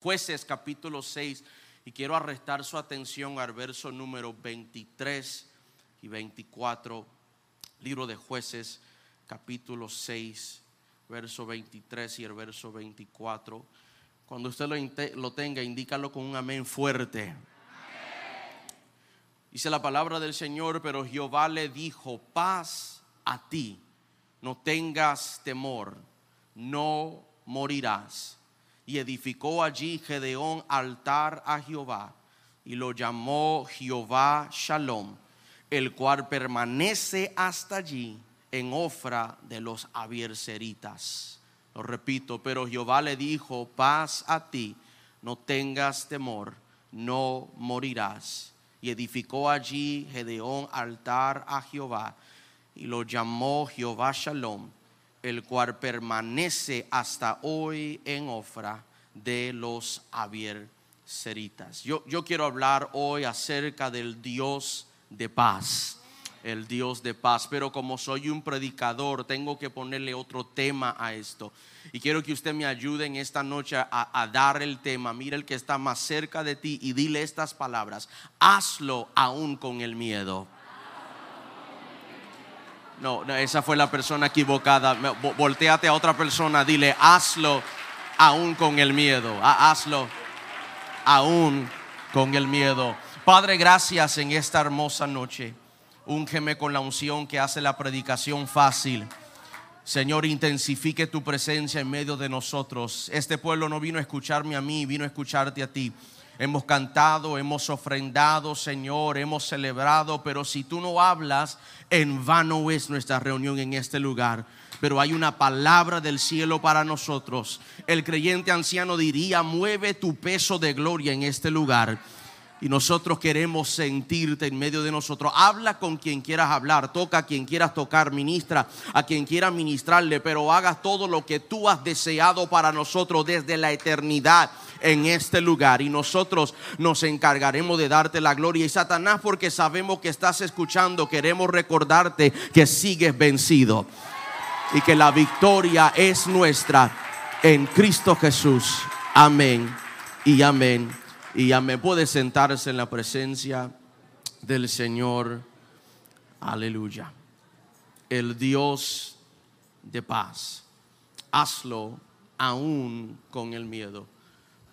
Jueces capítulo 6 y quiero arrestar su atención al verso número 23 y 24, libro de jueces capítulo 6, verso 23 y el verso 24. Cuando usted lo, lo tenga, indícalo con un amén fuerte. Dice la palabra del Señor, pero Jehová le dijo, paz a ti, no tengas temor, no morirás y edificó allí Gedeón altar a Jehová y lo llamó Jehová Shalom, el cual permanece hasta allí en Ofra de los Abierseritas. Lo repito, pero Jehová le dijo, paz a ti, no tengas temor, no morirás. Y edificó allí Gedeón altar a Jehová y lo llamó Jehová Shalom el cual permanece hasta hoy en Ofra de los Abierseritas. Yo, yo quiero hablar hoy acerca del Dios de paz el Dios de paz. Pero como soy un predicador, tengo que ponerle otro tema a esto. Y quiero que usted me ayude en esta noche a, a, dar el tema. Mira el que está más cerca de ti y dile estas palabras. Hazlo aún con el miedo. No, esa fue la persona equivocada. Volteate a otra persona, dile, hazlo aún con el miedo. Hazlo aún con el miedo. Padre, gracias en esta hermosa noche. Úngeme con la unción que hace la predicación fácil. Señor, intensifique tu presencia en medio de nosotros. Este pueblo no vino a escucharme a mí, vino a escucharte a ti. Hemos cantado, hemos ofrendado, Señor, hemos celebrado, pero si tú no hablas, en vano es nuestra reunión en este lugar. Pero hay una palabra del cielo para nosotros. El creyente anciano diría, mueve tu peso de gloria en este lugar. Y nosotros queremos sentirte en medio de nosotros. Habla con quien quieras hablar, toca a quien quieras tocar, ministra a quien quieras ministrarle, pero hagas todo lo que tú has deseado para nosotros desde la eternidad en este lugar. Y nosotros nos encargaremos de darte la gloria. Y Satanás, porque sabemos que estás escuchando, queremos recordarte que sigues vencido y que la victoria es nuestra en Cristo Jesús. Amén y amén y amén. Puede sentarse en la presencia del Señor. Aleluya. El Dios de paz. Hazlo aún con el miedo.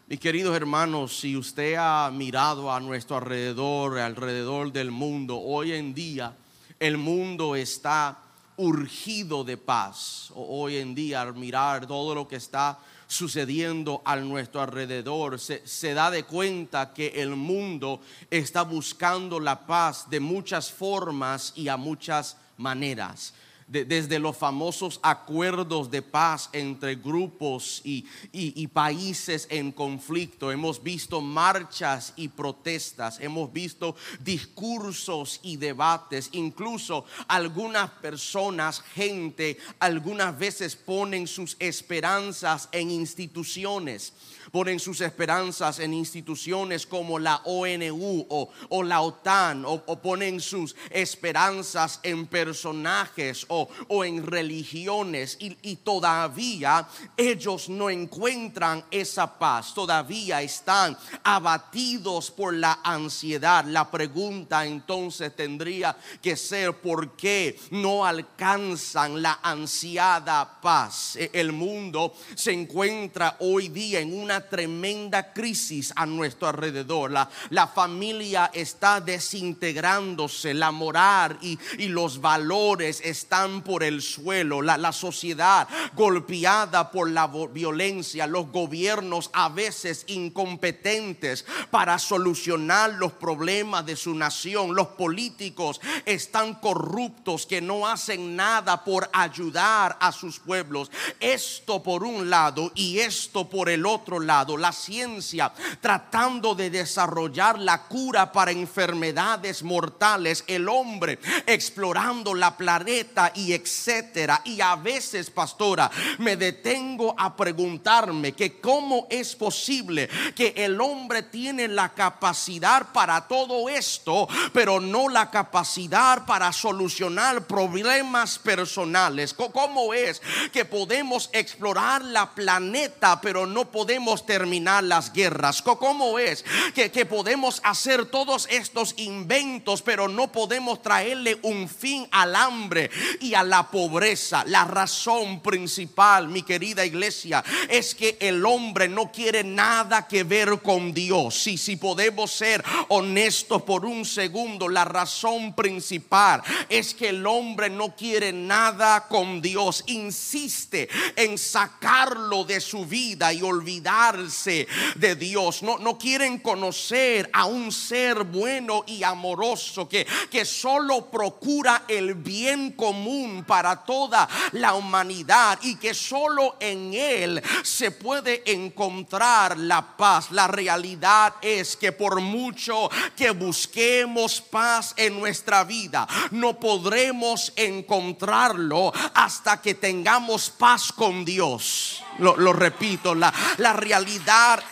Mis queridos hermanos, si usted ha mirado a nuestro alrededor, alrededor del mundo, hoy en día el mundo está urgido de paz. Hoy en día al mirar todo lo que está sucediendo a nuestro alrededor, se, se, da de cuenta que el mundo está buscando la paz de muchas formas y a muchas maneras desde los famosos acuerdos de paz entre grupos y, y, países en conflicto. Hemos visto marchas y protestas, hemos visto discursos y debates. Incluso algunas personas, gente, algunas veces ponen sus esperanzas en instituciones ponen sus esperanzas en instituciones como la ONU o, la OTAN, o, ponen sus esperanzas en personajes o, en religiones, y, y todavía ellos no encuentran esa paz, todavía están abatidos por la ansiedad. La pregunta entonces tendría que ser, ¿por qué no alcanzan la ansiada paz? E, el mundo se encuentra hoy día en una tremenda crisis a nuestro alrededor. La, la familia está desintegrándose, la moral y, y, los valores están por el suelo, la, la sociedad golpeada por la violencia, los gobiernos a veces incompetentes para solucionar los problemas de su nación, los políticos están corruptos que no hacen nada por ayudar a sus pueblos. Esto por un lado y esto por el otro lado la ciencia tratando de desarrollar la cura para enfermedades mortales, el hombre explorando la planeta y etcétera. Y a veces, pastora, me detengo a preguntarme que cómo es posible que el hombre tiene la capacidad para todo esto, pero no la capacidad para solucionar problemas personales. ¿Cómo es que podemos explorar la planeta, pero no podemos terminar las guerras? ¿Cómo es que, podemos hacer todos estos inventos, pero no podemos traerle un fin al hambre y a la pobreza? La razón principal, mi querida iglesia, es que el hombre no quiere nada que ver con Dios. Si, si podemos ser honestos por un segundo, la razón principal es que el hombre no quiere nada con Dios. Insiste en sacarlo de su vida y de Dios. No, no quieren conocer a un ser bueno y amoroso que, que solo procura el bien común para toda la humanidad y que solo en Él se puede encontrar la paz. La realidad es que por mucho que busquemos paz en nuestra vida, no podremos encontrarlo hasta que tengamos paz con Dios. Lo, repito, la, la realidad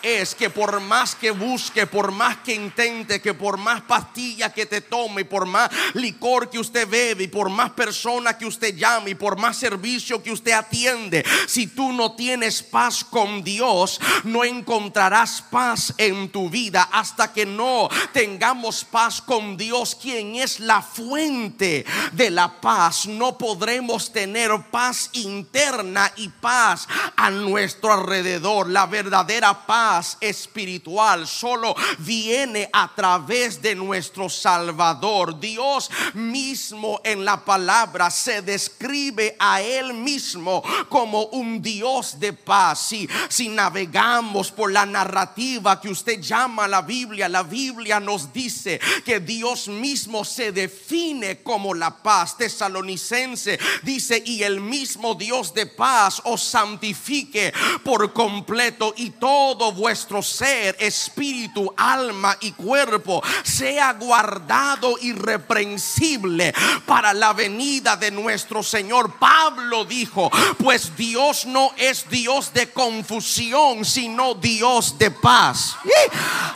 es que por más que busque, por más que intente, que por más pastillas que te tome, por más licor que usted bebe, y por más personas que usted llame, y por más servicio que usted atiende, si tú no tienes paz con Dios, no encontrarás paz en tu vida hasta que no tengamos paz con Dios, quien es la fuente de la paz. No podremos tener paz interna y paz a nuestro alrededor. La verdadera paz espiritual solo viene a través de nuestro Salvador. Dios mismo en la palabra se describe a Él mismo como un Dios de paz. Si, si navegamos por la narrativa que usted llama la Biblia, la Biblia nos dice que Dios mismo se define como la paz. Tesalonicense dice, y el mismo Dios de paz os santifica por completo todo vuestro ser, espíritu, alma y cuerpo sea guardado irreprensible para la venida de nuestro Señor. Pablo dijo, pues Dios no es Dios de confusión, sino Dios de paz.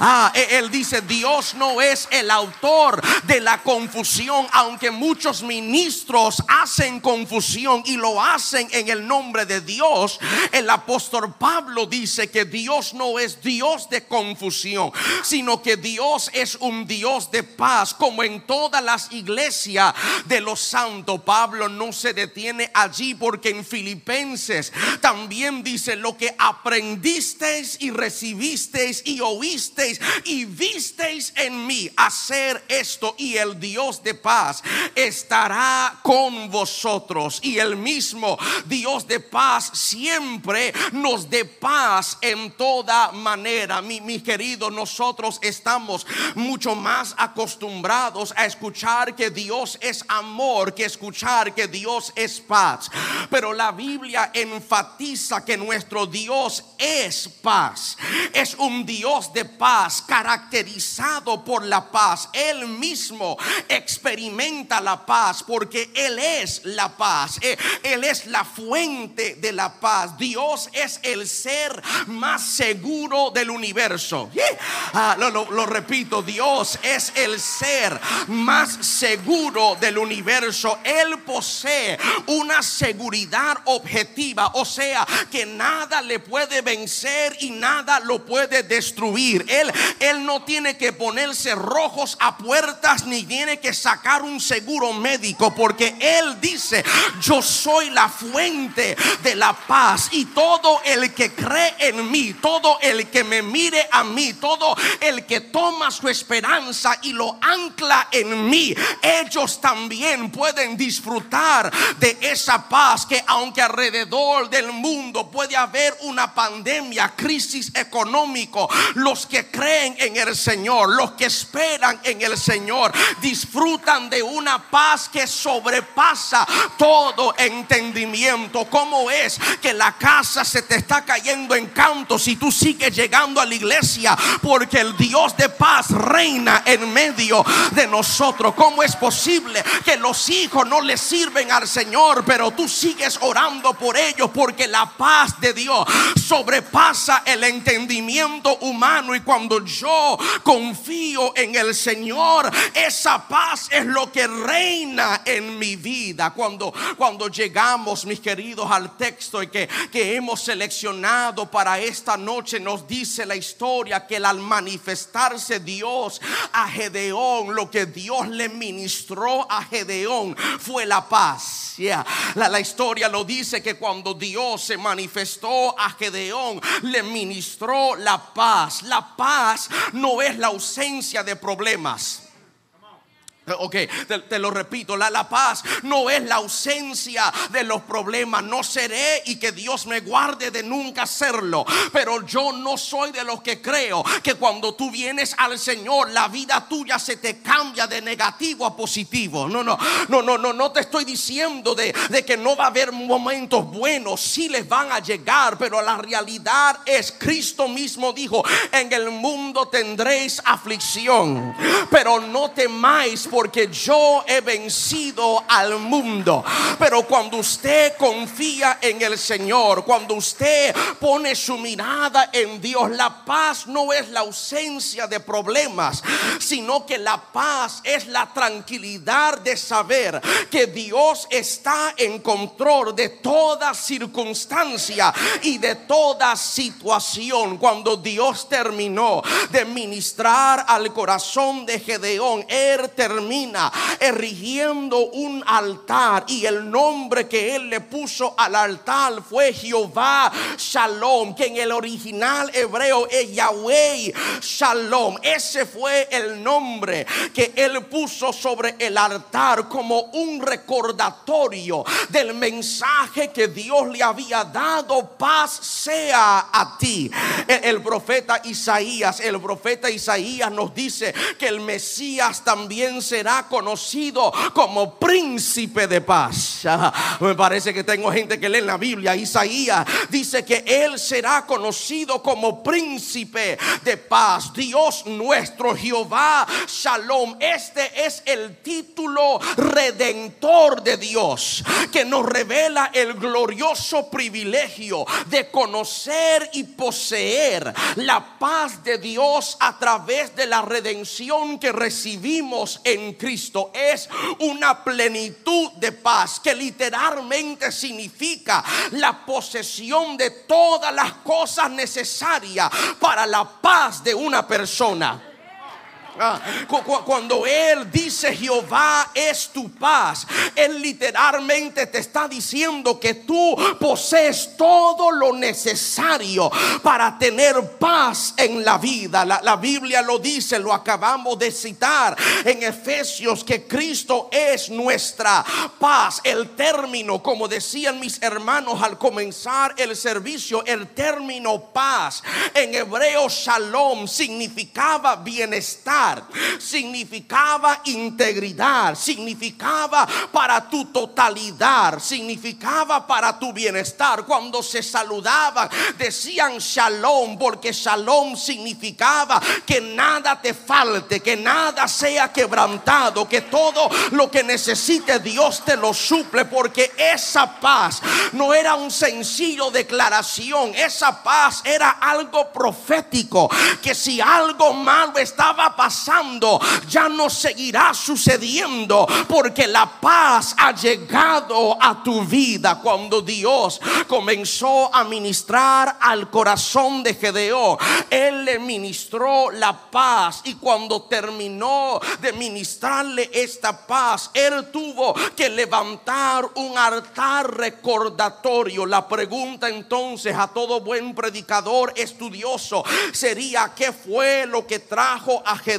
Ah, e-, él dice, Dios no es el autor de la confusión, aunque muchos ministros hacen confusión y lo hacen en el nombre de Dios el apóstol Pablo dice que Dios no es Dios de confusión, sino que Dios es un Dios de paz, como en todas las iglesias de los santos. Pablo no se detiene allí porque en Filipenses también dice lo que aprendisteis y recibisteis y oísteis y visteis en mí hacer esto y el Dios de paz estará con vosotros y el mismo Dios de paz siempre nos dé paz en toda manera. Mi, mi querido, nosotros estamos mucho más acostumbrados a escuchar que Dios es amor que escuchar que Dios es paz. Pero la Biblia enfatiza que nuestro Dios es paz. Es un Dios de paz caracterizado por la paz. Él mismo experimenta la paz porque Él es la paz. Él es la fuente de la paz. Dios es el ser más seguro del universo. Ah, lo, repito, Dios es el ser más seguro del universo. Él posee una seguridad objetiva, o sea, que nada le puede vencer y nada lo puede destruir. Él, él no tiene que ponerse rojos a puertas ni tiene que sacar un seguro médico porque Él dice, yo soy la fuente de la paz y todo el que cree en mí, todo el que me mire a mí, todo el que toma su esperanza y lo ancla en mí, ellos también pueden disfrutar de esa paz que aunque alrededor del mundo puede haber una pandemia, crisis económico, los que creen en el Señor, los que esperan en el Señor, disfrutan de una paz que sobrepasa todo entendimiento. ¿Cómo es que la casa se te está cayendo en si tú sigues llegando a la iglesia porque el Dios de paz reina en medio de nosotros. ¿Cómo es posible que los hijos no le sirven al Señor, pero tú sigues orando por ellos porque la paz de Dios sobrepasa el entendimiento humano y cuando yo confío en el Señor, esa paz es lo que reina en mi vida. Cuando cuando llegamos, mis queridos, al texto que, que hemos seleccionado para esta noche nos dice la historia que al manifestarse Dios a Gedeón, lo que Dios le ministró a Gedeón fue la paz. La, la historia lo dice que cuando Dios se manifestó a Gedeón, le ministró la paz. La paz no es la ausencia de problemas. Ok, te, lo repito, la, la, paz no es la ausencia de los problemas. No seré y que Dios me guarde de nunca serlo. Pero yo no soy de los que creo que cuando tú vienes al Señor, la vida tuya se te cambia de negativo a positivo. No, no, no, no, no, no te estoy diciendo de, de que no va a haber momentos buenos. Sí les van a llegar, pero la realidad es, Cristo mismo dijo, en el mundo tendréis aflicción. Pero no temáis porque yo he vencido al mundo. Pero cuando usted confía en el Señor, cuando usted pone su mirada en Dios, la paz no es la ausencia de problemas, sino que la paz es la tranquilidad de saber que Dios está en control de toda circunstancia y de toda situación. Cuando Dios terminó de ministrar al corazón de Gedeón, él terminó erigiendo un altar y el nombre que él le puso al altar fue Jehová Shalom, que en el original hebreo es Yahweh Shalom. Ese fue el nombre que él puso sobre el altar como un recordatorio del mensaje que Dios le había dado. Paz sea a ti. El, el profeta Isaías, el profeta Isaías nos dice que el Mesías también se será conocido como príncipe de paz. Me parece que tengo gente que lee la Biblia. Isaías dice que él será conocido como príncipe de paz. Dios nuestro Jehová Shalom. Este es el título redentor de Dios que nos revela el glorioso privilegio de conocer y poseer la paz de Dios a través de la redención que recibimos en Cristo es una plenitud de paz que literalmente significa la posesión de todas las cosas necesarias para la paz de una persona. Ah, cuando Él dice Jehová es tu paz, Él literalmente te está diciendo que tú posees todo lo necesario para tener paz en la vida. La, la Biblia lo dice, lo acabamos de citar en Efesios, que Cristo es nuestra paz. El término, como decían mis hermanos al comenzar el servicio, el término paz en hebreo shalom significaba bienestar significaba integridad, significaba para tu totalidad, significaba para tu bienestar. Cuando se saludaban, decían shalom, porque shalom significaba que nada te falte, que nada sea quebrantado, que todo lo que necesite Dios te lo suple, porque esa paz no era un sencillo declaración, esa paz era algo profético, que si algo malo estaba pasando, ya no seguirá sucediendo porque la paz ha llegado a tu vida cuando Dios comenzó a ministrar al corazón de Gedeón. Él le ministró la paz y cuando terminó de ministrarle esta paz, él tuvo que levantar un altar recordatorio. La pregunta entonces a todo buen predicador estudioso sería, ¿qué fue lo que trajo a Gedeón?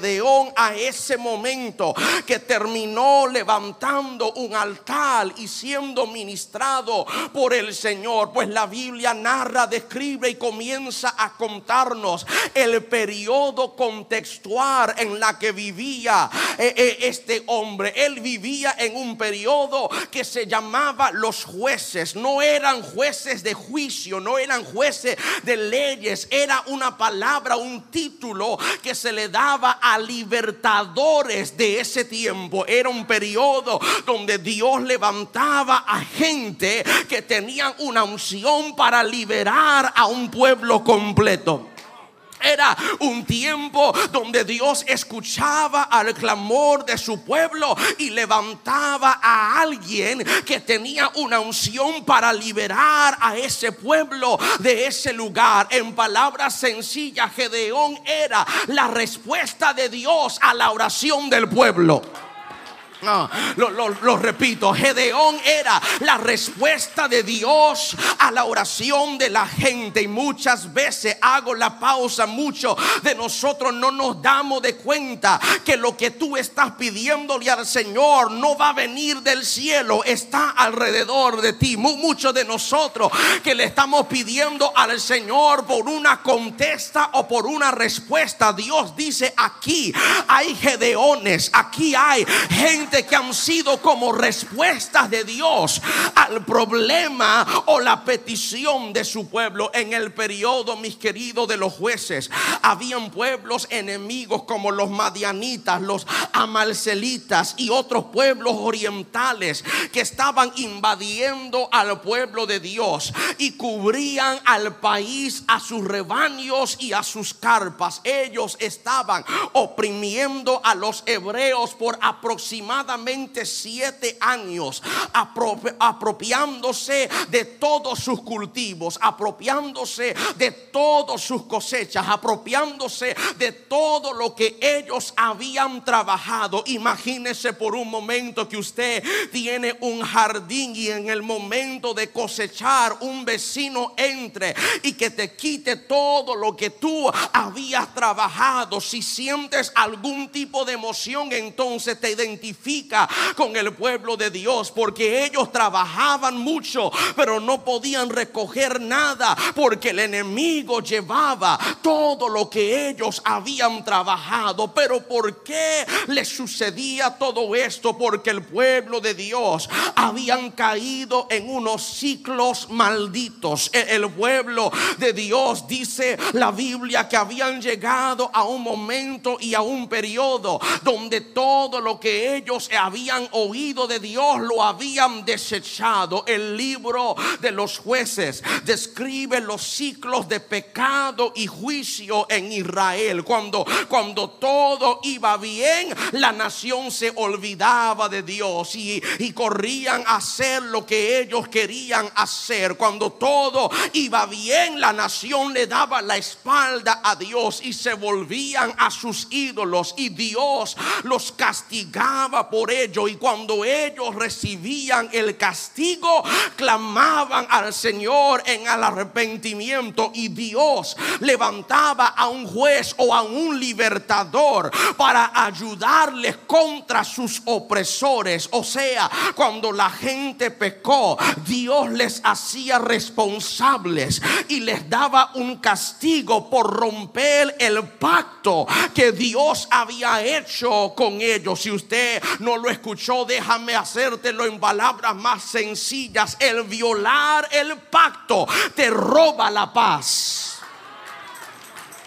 A ese momento que terminó levantando un altar y siendo ministrado por el Señor. Pues la Biblia narra, describe y comienza a contarnos el periodo contextual en la que vivía eh, eh, este hombre. Él vivía en un periodo que se llamaba los jueces. No eran jueces de juicio, no eran jueces de leyes. Era una palabra, un título que se le daba a libertadores de ese tiempo. Era un periodo donde Dios levantaba a gente que tenían una unción para liberar a un pueblo completo. Era un tiempo donde Dios escuchaba al clamor de su pueblo y levantaba a alguien que tenía una unción para liberar a ese pueblo de ese lugar. En palabras sencillas, Gedeón era la respuesta de Dios a la oración del pueblo. No, lo, repito, Gedeón era la respuesta de Dios a la oración de la gente. Y muchas veces hago la pausa, muchos de nosotros no nos damos de cuenta que lo que tú estás pidiéndole al Señor no va a venir del cielo, está alrededor de ti. Muchos de nosotros que le estamos pidiendo al Señor por una contesta o por una respuesta, Dios dice aquí hay Gedeones, aquí hay gente que han sido como respuestas de Dios al problema o la petición de su pueblo. En el periodo, mis queridos, de los jueces, habían pueblos enemigos como los madianitas, los amalcelitas y otros pueblos orientales que estaban invadiendo al pueblo de Dios y cubrían al país, a sus rebaños y a sus carpas. Ellos estaban oprimiendo a los hebreos por aproximadamente siete años apropiándose de todos sus cultivos, apropiándose de todas sus cosechas, apropiándose de todo lo que ellos habían trabajado. Imagínese por un momento que usted tiene un jardín y en el momento de cosechar un vecino entre y que te quite todo lo que tú habías trabajado. Si sientes algún tipo de emoción, entonces te identifica con el pueblo de Dios porque ellos trabajaban mucho, pero no podían recoger nada porque el enemigo llevaba todo lo que ellos habían trabajado. Pero ¿por qué les sucedía todo esto? Porque el pueblo de Dios habían caído en unos ciclos malditos. E-, el pueblo de Dios dice la Biblia que habían llegado a un momento y a un periodo donde todo lo que ellos habían oído de Dios lo habían desechado. El libro de los jueces describe los ciclos de pecado y juicio en Israel. Cuando, cuando todo iba bien, la nación se olvidaba de Dios y, y corrían a hacer lo que ellos querían hacer. Cuando todo iba bien, la nación le daba la espalda a Dios y se volvían a sus ídolos y Dios los castigaba por ello. Y cuando ellos recibían el castigo, clamaban al Señor en el arrepentimiento. Y Dios levantaba a un juez o a un libertador para ayudarles contra sus opresores. O sea, cuando la gente pecó, Dios les hacía responsables y les daba un castigo por romper el pacto que Dios había hecho con ellos. Si usted no lo escuchó, déjame hacértelo en palabras más sencillas. El violar el pacto te roba la paz.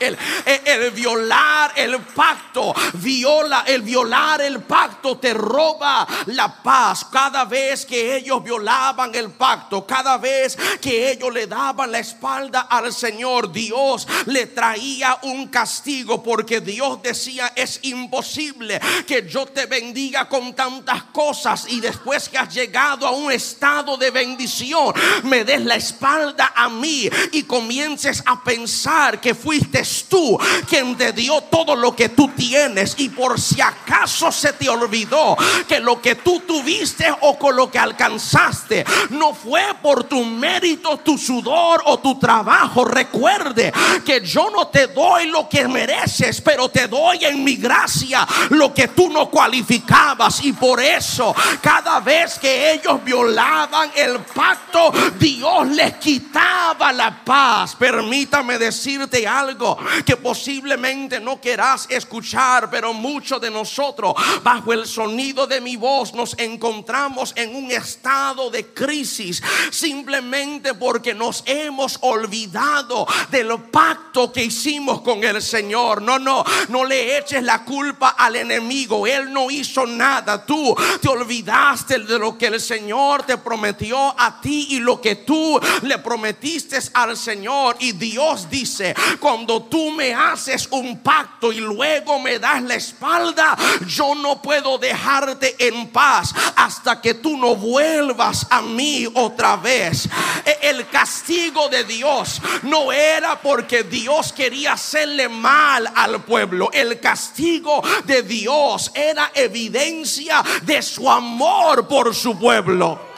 El, violar el pacto, viola, el violar el pacto te roba la paz. Cada vez que ellos violaban el pacto, cada vez que ellos le daban la espalda al Señor, Dios le traía un castigo porque Dios decía, es imposible que yo te bendiga con tantas cosas y después que has llegado a un estado de bendición, me des la espalda a mí y comiences a pensar que fuiste tú quien te dio todo lo que tú tienes. Y por si acaso se te olvidó que lo que tú tuviste o con lo que alcanzaste no fue por tu mérito, tu sudor o tu trabajo. Recuerde que yo no te doy lo que mereces, pero te doy en mi gracia lo que tú no cualificabas. Y por eso cada vez que ellos violaban el pacto, Dios les quitaba la paz. Permítame decirte algo que posiblemente no querás escuchar, pero muchos de nosotros bajo el sonido de mi voz nos encontramos en un estado de crisis simplemente porque nos hemos olvidado del pacto que hicimos con el Señor. No, no, no le eches la culpa al enemigo. Él no hizo nada. Tú te olvidaste de lo que el Señor te prometió a ti y lo que tú le prometiste al Señor. Y Dios dice, cuando tú me haces un pacto y luego me das la espalda, yo no puedo dejarte en paz hasta que tú no vuelvas a mí otra vez. E, el castigo de Dios no era porque Dios quería hacerle mal al pueblo. El castigo de Dios era evidencia de su amor por su pueblo.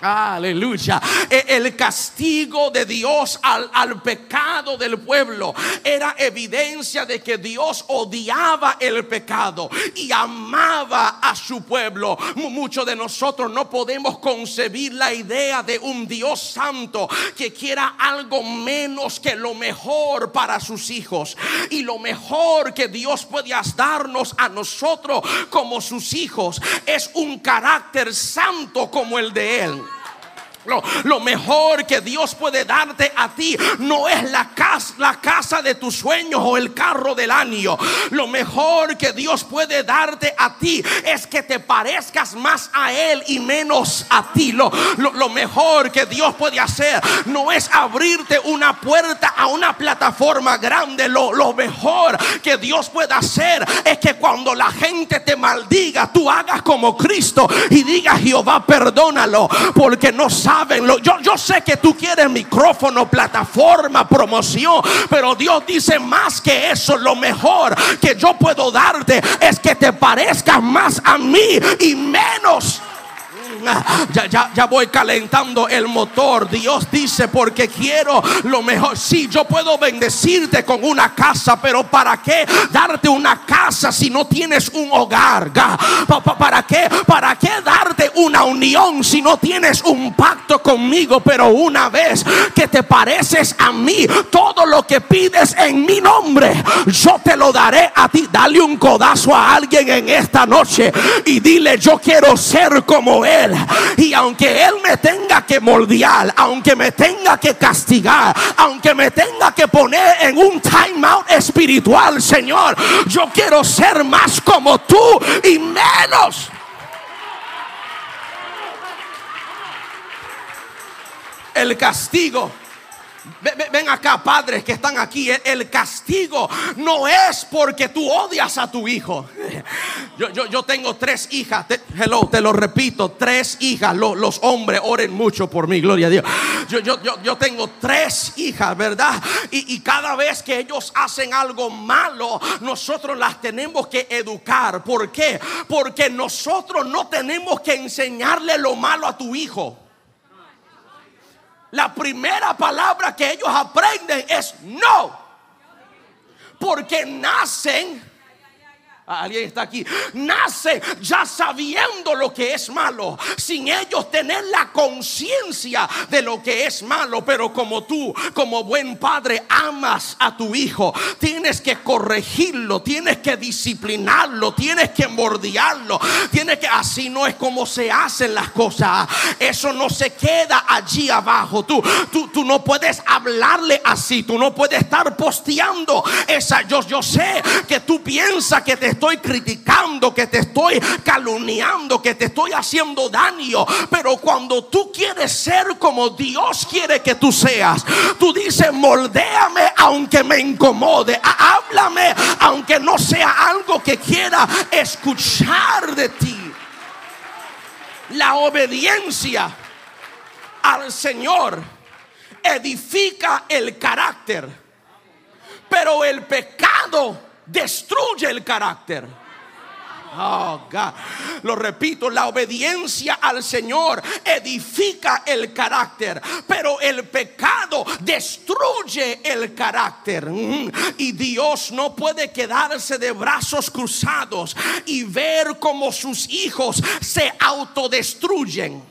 Aleluya. E, el castigo de Dios al, al, pecado del pueblo era evidencia de que Dios odiaba el pecado y amaba a su pueblo. Muchos de nosotros no podemos concebir la idea de un Dios santo que quiera algo menos que lo mejor para sus hijos. Y lo mejor que Dios puede darnos a nosotros como sus hijos es un carácter santo como el de Él. Lo, mejor que Dios puede darte a ti no es la casa, la casa de tus sueños o el carro del año. Lo mejor que Dios puede darte a ti es que te parezcas más a Él y menos a ti. Lo, lo, mejor que Dios puede hacer no es abrirte una puerta a una plataforma grande. Lo, lo mejor que Dios puede hacer es que cuando la gente te maldiga, tú hagas como Cristo y digas Jehová, perdónalo porque no sabes yo, yo sé que tú quieres micrófono, plataforma, promoción, pero Dios dice más que eso. Lo mejor que yo puedo darte es que te parezcas más a mí y menos ya, ya, ya voy calentando el motor. Dios dice, porque quiero lo mejor. Si yo puedo bendecirte con una casa, pero ¿para qué darte una casa si no tienes un hogar? ¿Para qué? ¿Para qué darte una unión si no tienes un pacto conmigo? Pero una vez que te pareces a mí, todo lo que pides en mi nombre, yo te lo daré a ti. Dale un codazo a alguien en esta noche y dile, yo quiero ser como él. Y aunque Él me tenga que moldear, aunque me tenga que castigar, aunque me tenga que poner en un time out espiritual, Señor, yo quiero ser más como tú y menos. El castigo Ven acá, padres que están aquí. El castigo no es porque tú odias a tu hijo. Yo, tengo tres hijas. hello, te lo repito. Tres hijas. Los, hombres oren mucho por mí. Gloria a Dios. Yo, tengo tres hijas, ¿verdad? Y, y cada vez que ellos hacen algo malo, nosotros las tenemos que educar. ¿Por qué? Porque nosotros no tenemos que enseñarle lo malo a tu hijo la primera palabra que ellos aprenden es no. Porque nacen Alguien está aquí. Nace ya sabiendo lo que es malo, sin ellos tener la conciencia de lo que es malo. Pero como tú, como buen padre, amas a tu hijo, tienes que corregirlo, tienes que disciplinarlo, tienes que mordiarlo, tienes que así no es como se hacen las cosas. Eso no se queda allí abajo. Tú, tú, tú no puedes hablarle así, tú no puedes estar posteando esa. Yo, yo sé que tú piensas que te estoy criticando, que te estoy calumniando, que te estoy haciendo daño. Pero cuando tú quieres ser como Dios quiere que tú seas, tú dices, moldéame aunque me incomode. Háblame aunque no sea algo que quiera escuchar de ti. La obediencia al Señor edifica el carácter, pero el pecado destruye el carácter. Oh. Lo repito, la obediencia al Señor edifica el carácter, pero el pecado destruye el carácter. Mm. Y Dios no puede quedarse de brazos cruzados y ver cómo sus hijos se autodestruyen.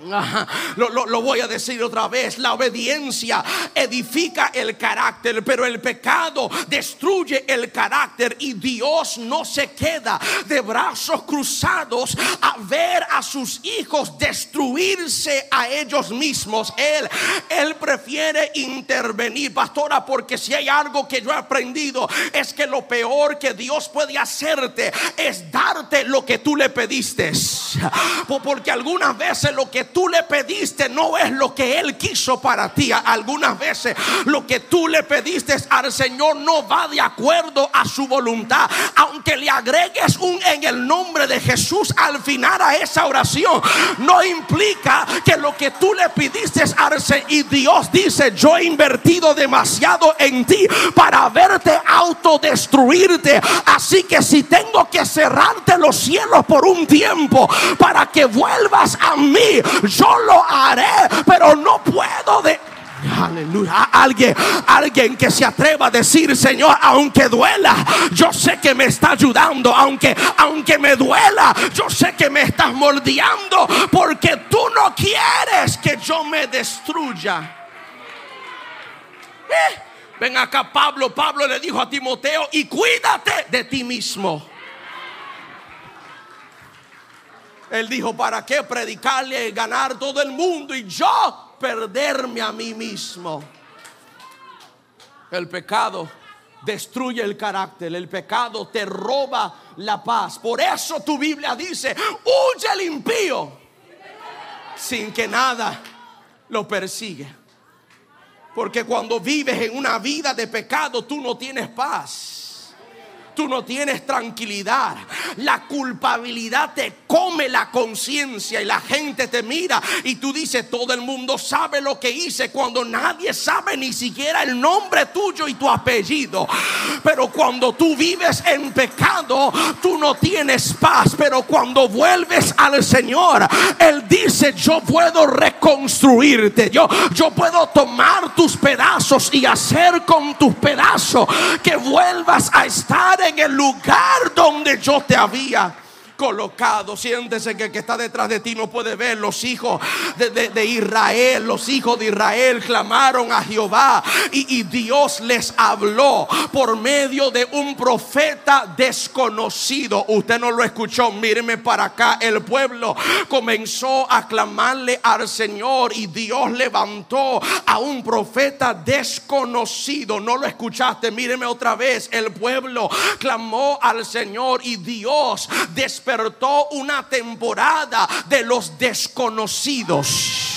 Lo, voy a decir otra vez. La obediencia edifica el carácter, pero el pecado destruye el carácter y Dios no se queda de brazos cruzados a ver a sus hijos destruirse a ellos mismos. Él, él prefiere intervenir, pastora, porque si hay algo que yo he aprendido es que lo peor que Dios puede hacerte es darte lo que tú le pediste. Porque algunas veces lo que tú le pediste no es lo que Él quiso para ti. Algunas veces lo que tú le pediste al Señor no va de acuerdo a su voluntad. Aunque le agregues un en el nombre de Jesús al final a esa oración, no implica que lo que tú le pidiste al Señor y Dios dice, yo he invertido demasiado en ti para verte autodestruirte. Así que si tengo que cerrarte los cielos por un tiempo para que vuelvas a mí, yo lo haré, pero no puedo de... Aleluya. Alguien, alguien que se atreva a decir, Señor, aunque duela, yo sé que me está ayudando. Aunque, aunque me duela, yo sé que me estás moldeando. Porque tú no quieres que yo me destruya. Eh, ven acá, Pablo. Pablo le dijo a Timoteo: y cuídate de ti mismo. Él dijo, ¿para qué predicarle y ganar todo el mundo y yo perderme a mí mismo? El pecado destruye el carácter, el pecado te roba la paz. Por eso tu Biblia dice, huye el impío sin que nada lo persigue. Porque cuando vives en una vida de pecado, tú no tienes paz tú no tienes tranquilidad. La culpabilidad te come la conciencia y la gente te mira y tú dices, todo el mundo sabe lo que hice cuando nadie sabe ni siquiera el nombre tuyo y tu apellido. Pero cuando tú vives en pecado, tú no tienes paz. Pero cuando vuelves al Señor, Él dice, yo puedo reconstruirte. Yo, yo puedo tomar tus pedazos y hacer con tus pedazos que vuelvas a estar en el lugar donde yo te había colocado. Siéntese que el que está detrás de ti no puede ver. Los hijos de, Israel, los hijos de Israel clamaron a Jehová y, y, Dios les habló por medio de un profeta desconocido. Usted no lo escuchó, míreme para acá. El pueblo comenzó a clamarle al Señor y Dios levantó a un profeta desconocido. No lo escuchaste, míreme otra vez. El pueblo clamó al Señor y Dios despertó despertó una temporada de los desconocidos.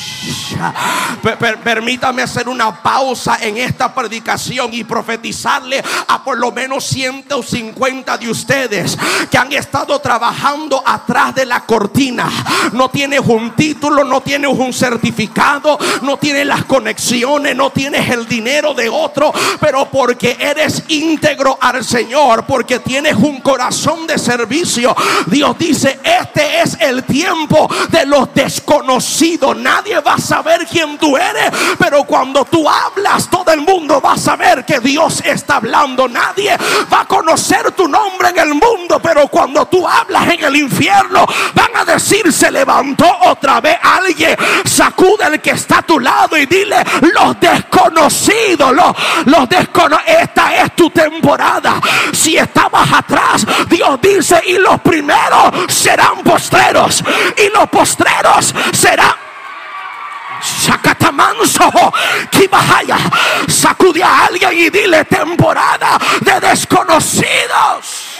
Permítame hacer una pausa en esta predicación y profetizarle a por lo menos 150 de ustedes que han estado trabajando atrás de la cortina. No tienes un título, no tienes un certificado, no tienes las conexiones, no tienes el dinero de otro, pero porque eres íntegro al Señor, porque tienes un corazón de servicio. Dios dice, este es el tiempo de los desconocidos. Nadie va a saber quién tú eres, pero cuando tú hablas, todo el mundo va a saber que Dios está hablando. Nadie va a conocer tu nombre en el mundo, pero cuando tú hablas en el infierno, van a decir, se levantó otra vez alguien. Sacude el que está a tu lado y dile, los desconocidos, los, los desconocidos, esta es tu temporada. Si estabas atrás, Dios dice, y los primeros serán postreros, y los postreros serán Kibahaya, sacude a alguien y dile temporada de desconocidos.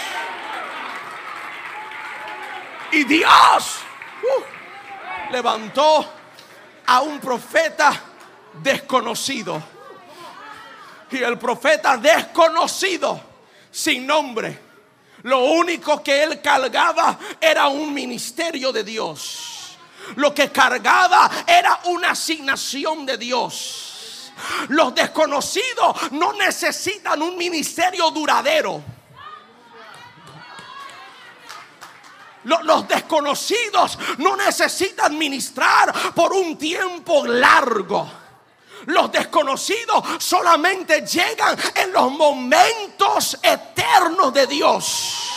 Y Dios uh, levantó a un profeta desconocido. Y el profeta desconocido, sin nombre, lo único que él cargaba era un ministerio de Dios. Lo que cargaba era una asignación de Dios. Los desconocidos no necesitan un ministerio duradero. Los desconocidos no necesitan ministrar por un tiempo largo. Los desconocidos solamente llegan en los momentos eternos de Dios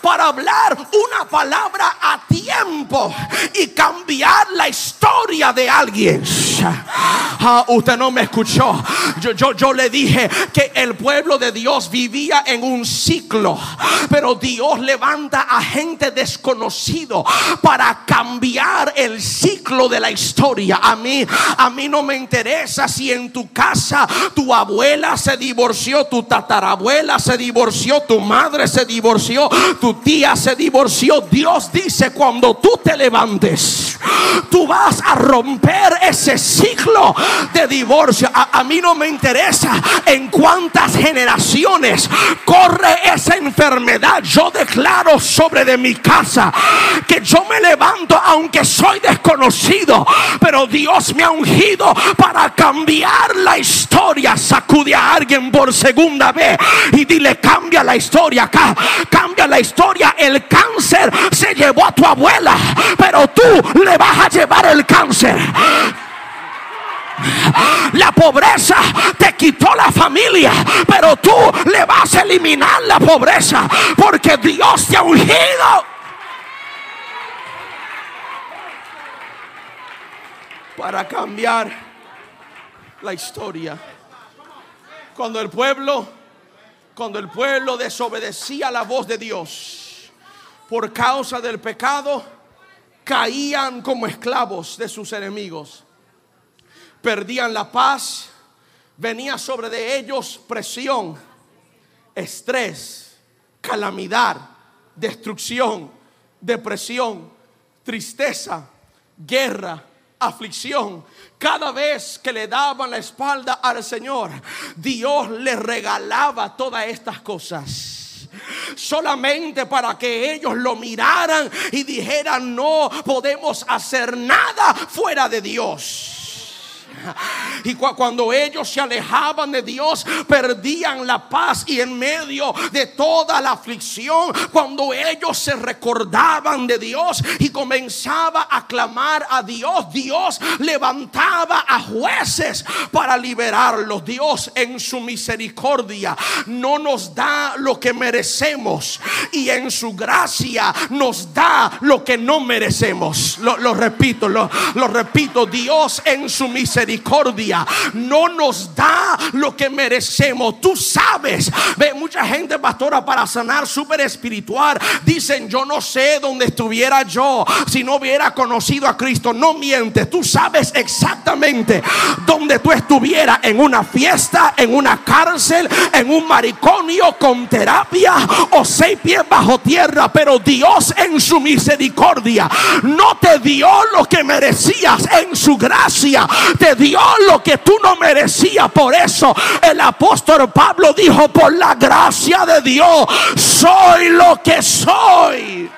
para hablar una palabra a tiempo y cambiar la historia de alguien. Ah, usted no me escuchó. Yo, yo, yo le dije que el pueblo de Dios vivía en un ciclo, pero Dios levanta a gente desconocido para cambiar el ciclo de la historia. A mí, a mí no me interesa si en tu casa tu abuela se divorció, tu tatarabuela se divorció, tu madre se divorció, tu tía se divorció. Dios dice, cuando tú te levantes, tú vas a romper ese ciclo de divorcio. A, a mí no me interesa en cuántas generaciones corre esa enfermedad. Yo declaro sobre de mi casa que yo me levanto aunque soy desconocido, pero Dios me ha ungido para cambiar la historia. Sacude a alguien por segunda vez y dile cambia la historia acá, cambia la historia. El cáncer se llevó a tu abuela, pero tú le vas a llevar el cáncer. La pobreza te quitó la familia, pero tú le vas a eliminar la pobreza porque Dios te ha ungido. Para cambiar la historia. Cuando el pueblo, cuando el pueblo desobedecía la voz de Dios por causa del pecado, caían como esclavos de sus enemigos perdían la paz, venía sobre de ellos presión, estrés, calamidad, destrucción, depresión, tristeza, guerra, aflicción. Cada vez que le daban la espalda al Señor, Dios le regalaba todas estas cosas solamente para que ellos lo miraran y dijeran, no podemos hacer nada fuera de Dios. Y cuando ellos se alejaban de Dios, perdían la paz. Y en medio de toda la aflicción, cuando ellos se recordaban de Dios y comenzaba a clamar a Dios, Dios levantaba a jueces para liberarlos. Dios en su misericordia no nos da lo que merecemos y en su gracia nos da lo que no merecemos. Lo, repito, lo, lo repito, Dios en su misericordia misericordia no nos da lo que merecemos. Tú sabes, ve mucha gente, pastora, para sanar súper espiritual, dicen, yo no sé dónde estuviera yo si no hubiera conocido a Cristo. No mientes, tú sabes exactamente dónde tú estuvieras, en una fiesta, en una cárcel, en un mariconio con terapia o seis pies bajo tierra, pero Dios en su misericordia no te dio lo que merecías en su gracia, dio lo que tú no merecías. Por eso el apóstol Pablo dijo, por la gracia de Dios, soy lo que soy.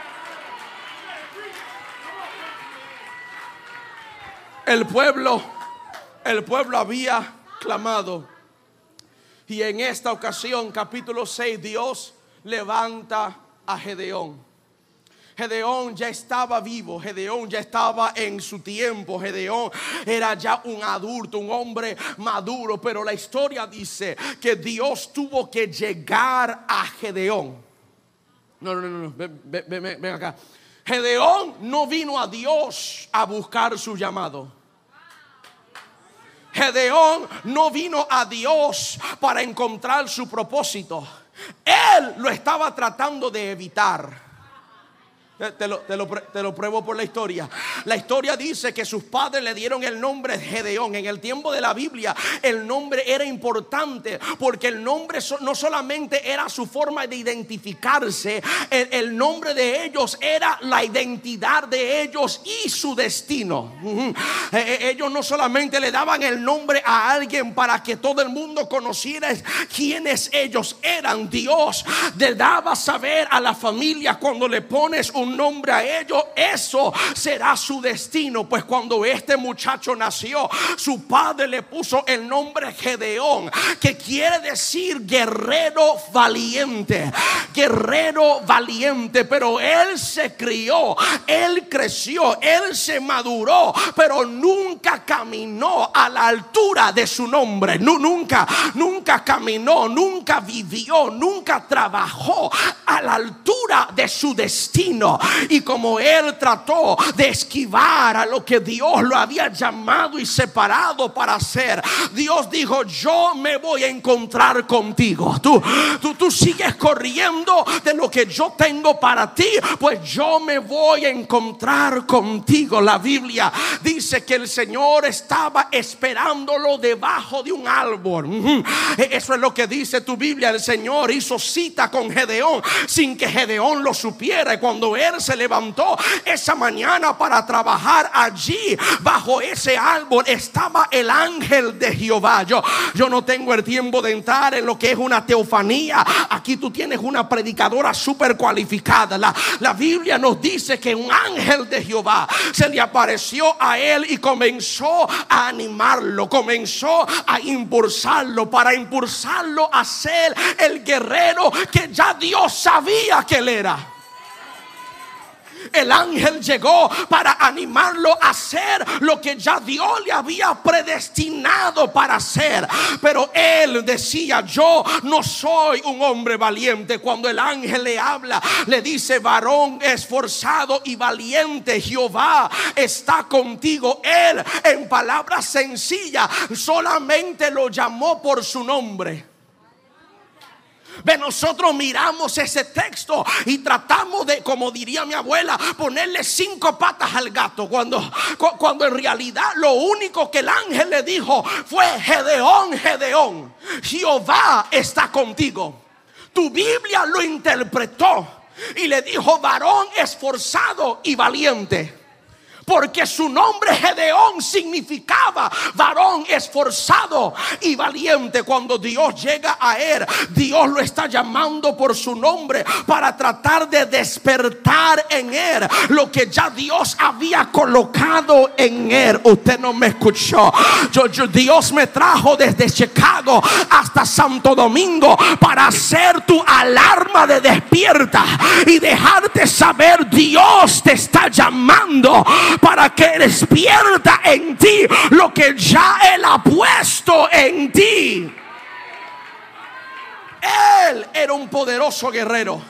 El pueblo, el pueblo había clamado. Y en esta ocasión, capítulo 6, Dios levanta a Gedeón. Gedeón ya estaba vivo, Gedeón ya estaba en su tiempo, Gedeón era ya un adulto, un hombre maduro, pero la historia dice que Dios tuvo que llegar a Gedeón. No, no, no, no, ven, ven, ven acá. Gedeón no vino a Dios a buscar su llamado. Gedeón no vino a Dios para encontrar su propósito. Él lo estaba tratando de evitar. Te lo, te, lo, pruebo por la historia. La historia dice que sus padres le dieron el nombre Gedeón. En el tiempo de la Biblia el nombre era importante porque el nombre no solamente era su forma de identificarse, el, el nombre de ellos era la identidad de ellos y su destino. Eh, eh, ellos no solamente le daban el nombre a alguien para que todo el mundo conociera quiénes ellos eran. Dios le daba saber a la familia cuando le pones un nombre a ellos, eso será su destino. Pues cuando este muchacho nació, su padre le puso el nombre Gedeón, que quiere decir guerrero valiente, guerrero valiente. Pero él se crió, él creció, él se maduró, pero nunca caminó a la altura de su nombre. nunca, nunca caminó, nunca vivió, nunca trabajó a la altura de su destino. Y como él trató de esquivar a lo que Dios lo había llamado y separado para hacer, Dios dijo, yo me voy a encontrar contigo. Tú, tú, tú sigues corriendo de lo que yo tengo para ti, pues yo me voy a encontrar contigo. La Biblia dice que el Señor estaba esperándolo debajo de un árbol. E-, eso es lo que dice tu Biblia. El Señor hizo cita con Gedeón sin que Gedeón lo supiera. Cuando él se levantó esa mañana para trabajar allí, bajo ese árbol, estaba el ángel de Jehová. Yo, yo no tengo el tiempo de entrar en lo que es una teofanía. Aquí tú tienes una predicadora súper cualificada. La, la Biblia nos dice que un ángel de Jehová se le apareció a él y comenzó a animarlo, comenzó a impulsarlo para impulsarlo a ser el guerrero que ya Dios sabía que él era. El ángel llegó para animarlo a hacer lo que ya Dios le había predestinado para hacer. Pero él decía, yo no soy un hombre valiente. Cuando el ángel le habla, le dice, varón esforzado y valiente, Jehová está contigo. Él, en palabras sencillas, solamente lo llamó por su nombre. Ve, nosotros miramos ese texto y tratamos de, como diría mi abuela, ponerle cinco patas al gato. Cuando, cuando en realidad lo único que el ángel le dijo fue Gedeón, Gedeón, Jehová está contigo. Tu Biblia lo interpretó y le dijo varón esforzado y valiente. Porque su nombre Gedeón significaba varón esforzado y valiente. Cuando Dios llega a él, Dios lo está llamando por su nombre para tratar de despertar en él lo que ya Dios había colocado en él. Usted no me escuchó. Yo, Dios me trajo desde Chicago hasta Santo Domingo para hacer tu alarma de despierta y dejarte saber Dios te está llamando para que despierta en ti lo que ya Él ha puesto en ti. Él era un poderoso guerrero.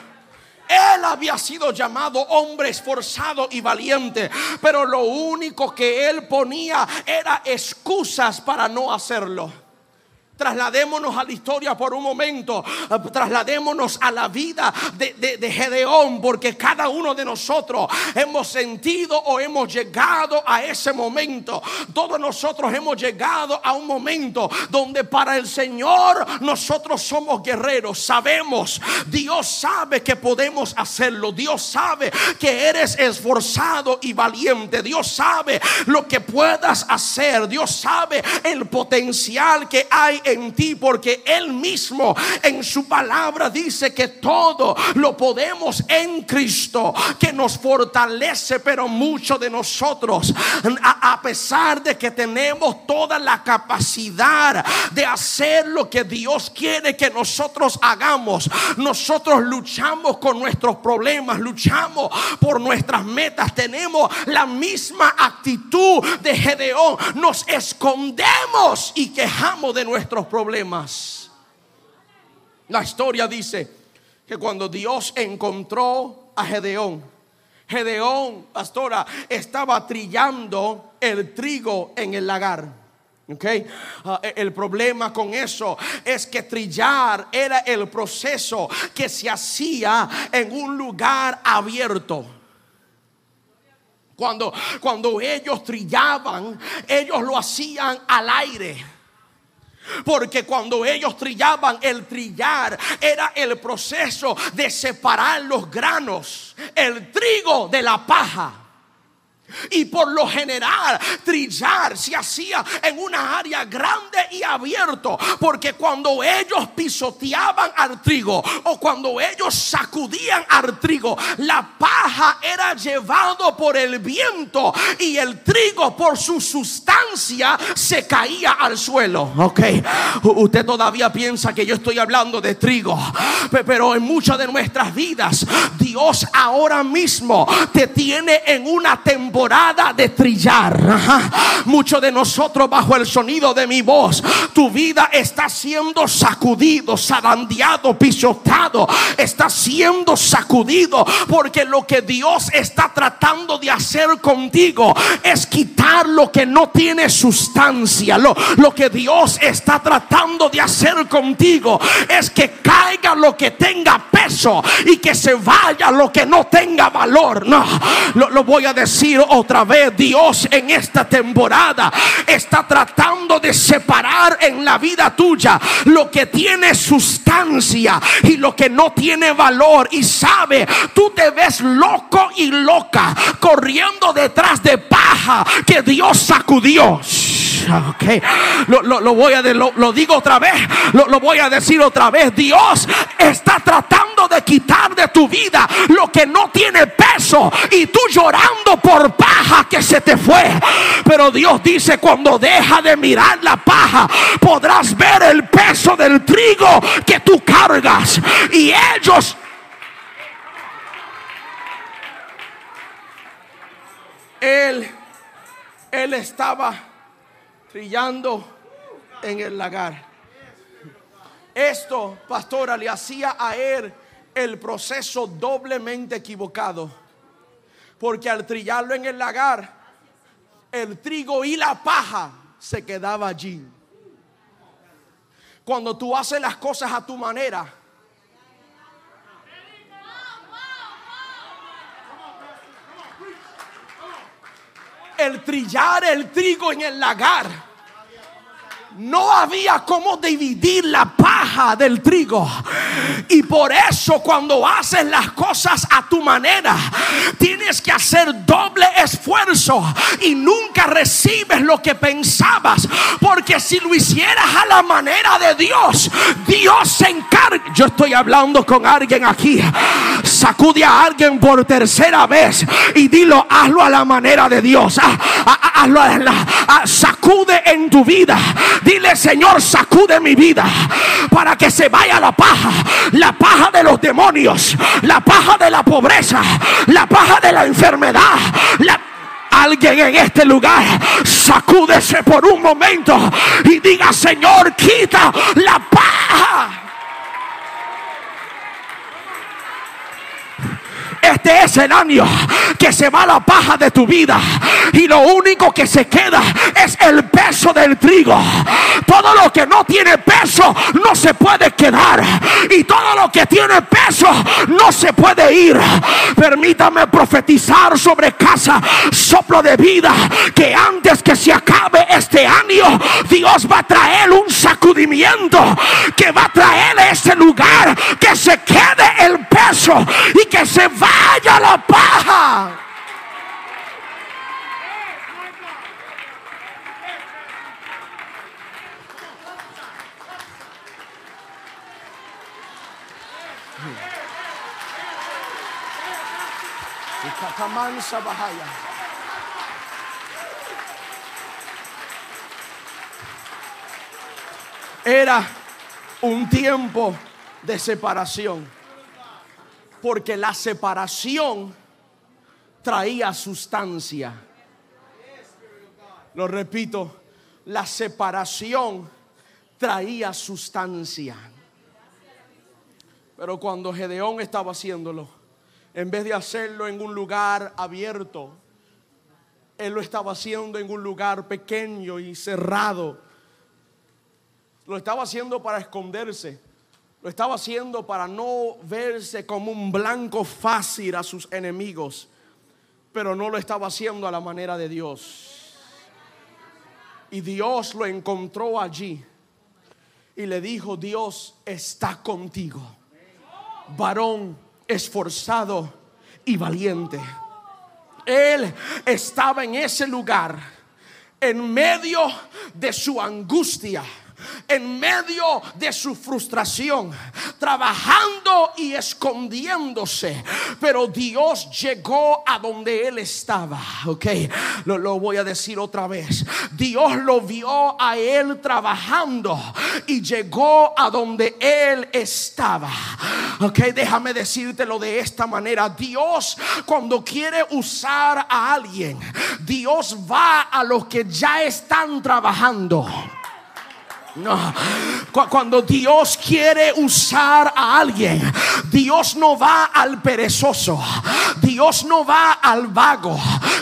Él había sido llamado hombre esforzado y valiente, pero lo único que él ponía era excusas para no hacerlo. Trasladémonos a la historia por un momento. Trasladémonos a la vida de, Gedeón, porque cada uno de nosotros hemos sentido o hemos llegado a ese momento. Todos nosotros hemos llegado a un momento donde para el Señor nosotros somos guerreros. Sabemos, Dios sabe que podemos hacerlo. Dios sabe que eres esforzado y valiente. Dios sabe lo que puedas hacer. Dios sabe el potencial que hay en ti porque Él mismo en su palabra dice que todo lo podemos en Cristo que nos fortalece, pero mucho de nosotros, a, pesar de que tenemos toda la capacidad de hacer lo que Dios quiere que nosotros hagamos, nosotros luchamos con nuestros problemas, luchamos por nuestras metas, tenemos la misma actitud de Gedeón, nos escondemos y quejamos de problemas. La historia dice que cuando Dios encontró a Gedeón, Gedeón, pastora, estaba trillando el trigo en el lagar. Okay. Ah, e, el problema con eso es que trillar era el proceso que se hacía en un lugar abierto. Cuando, cuando ellos trillaban, ellos lo hacían al aire. Porque cuando ellos trillaban, el trillar era el proceso de separar los granos, el trigo de la paja. Y por lo general, trillar se hacía en una área grande y abierto. Porque cuando ellos pisoteaban al trigo o cuando ellos sacudían al trigo, la paja era llevado por el viento y el trigo por su sustancia se caía al suelo. Ok, usted todavía piensa que yo estoy hablando de trigo, pero en muchas de nuestras vidas, Dios ahora mismo te tiene en una temporada temporada de trillar. Muchos de nosotros bajo el sonido de mi voz, tu vida está siendo sacudido, zarandeado, pisotado, está siendo sacudido porque lo que Dios está tratando de hacer contigo es quitar lo que no tiene sustancia. Lo, lo que Dios está tratando de hacer contigo es que caiga lo que tenga peso y que se vaya lo que no tenga valor. No, lo, lo voy a decir otra vez. Dios en esta temporada está tratando de separar en la vida tuya lo que tiene sustancia y lo que no tiene valor. Y sabe, tú te ves loco y loca corriendo detrás de paja que Dios sacudió. Ok, lo, lo- lo voy a de- lo, lo digo otra vez, lo voy a decir otra vez. Dios está tratando de quitar de tu vida lo que no tiene peso y tú llorando por paja que se te fue. Pero Dios dice: cuando deja de mirar la paja, podrás ver el peso del trigo que tú cargas. Y ellos él, él estaba trillando en el lagar. Esto, pastora, le hacía a él el proceso doblemente equivocado. Porque al trillarlo en el lagar, el trigo y la paja se quedaba allí. Cuando tú haces las cosas a tu manera, el trillar el trigo en el lagar. No había cómo dividir la paja del trigo. Y por eso cuando haces las cosas a tu manera, tienes que hacer doble esfuerzo y nunca recibes lo que pensabas. Porque si lo hicieras a la manera de Dios, Dios se encarga. Yo estoy hablando con alguien aquí. Sacude a alguien por tercera vez y dilo, hazlo a la manera de Dios. Ah, ah, ah, hazlo a la- sacude en tu vida. Dile, Señor, sacude mi vida para que se vaya la paja, la paja de los demonios, la paja de la pobreza, la paja de la enfermedad. Alguien en este lugar sacúdese por un momento y diga, Señor, quita la paja. Este es el año que se va la paja de tu vida y lo único que se queda es el peso del trigo. Todo lo que no tiene peso no se puede quedar y todo lo que tiene peso no se puede ir. Permítame profetizar sobre casa, soplo de vida, que antes que se acabe este año, Dios va a traer un sacudimiento que va a traer a ese lugar que se quede el peso y que se vaya la paja. Era un tiempo de separación. Porque la separación traía sustancia. Lo repito, la separación traía sustancia. Pero cuando Gedeón estaba haciéndolo, en vez de hacerlo en un lugar abierto, él lo estaba haciendo en un lugar pequeño y cerrado. Lo estaba haciendo para esconderse. Lo estaba haciendo para no verse como un blanco fácil a sus enemigos. Pero no lo estaba haciendo a la manera de Dios. Y Dios lo encontró allí. Y le dijo, Dios está contigo. Varón esforzado y valiente. Él estaba en ese lugar, en medio de su angustia, en medio de su frustración, trabajando y escondiéndose. Pero Dios llegó a donde él estaba. Ok, lo, voy a decir otra vez. Dios lo vio a él trabajando y llegó a donde él estaba. Ok, déjame decírtelo de esta manera. Dios cuando quiere usar a alguien, Dios va a los que ya están trabajando. No. Cuando Dios quiere usar a alguien, Dios no va al perezoso, Dios no va al vago,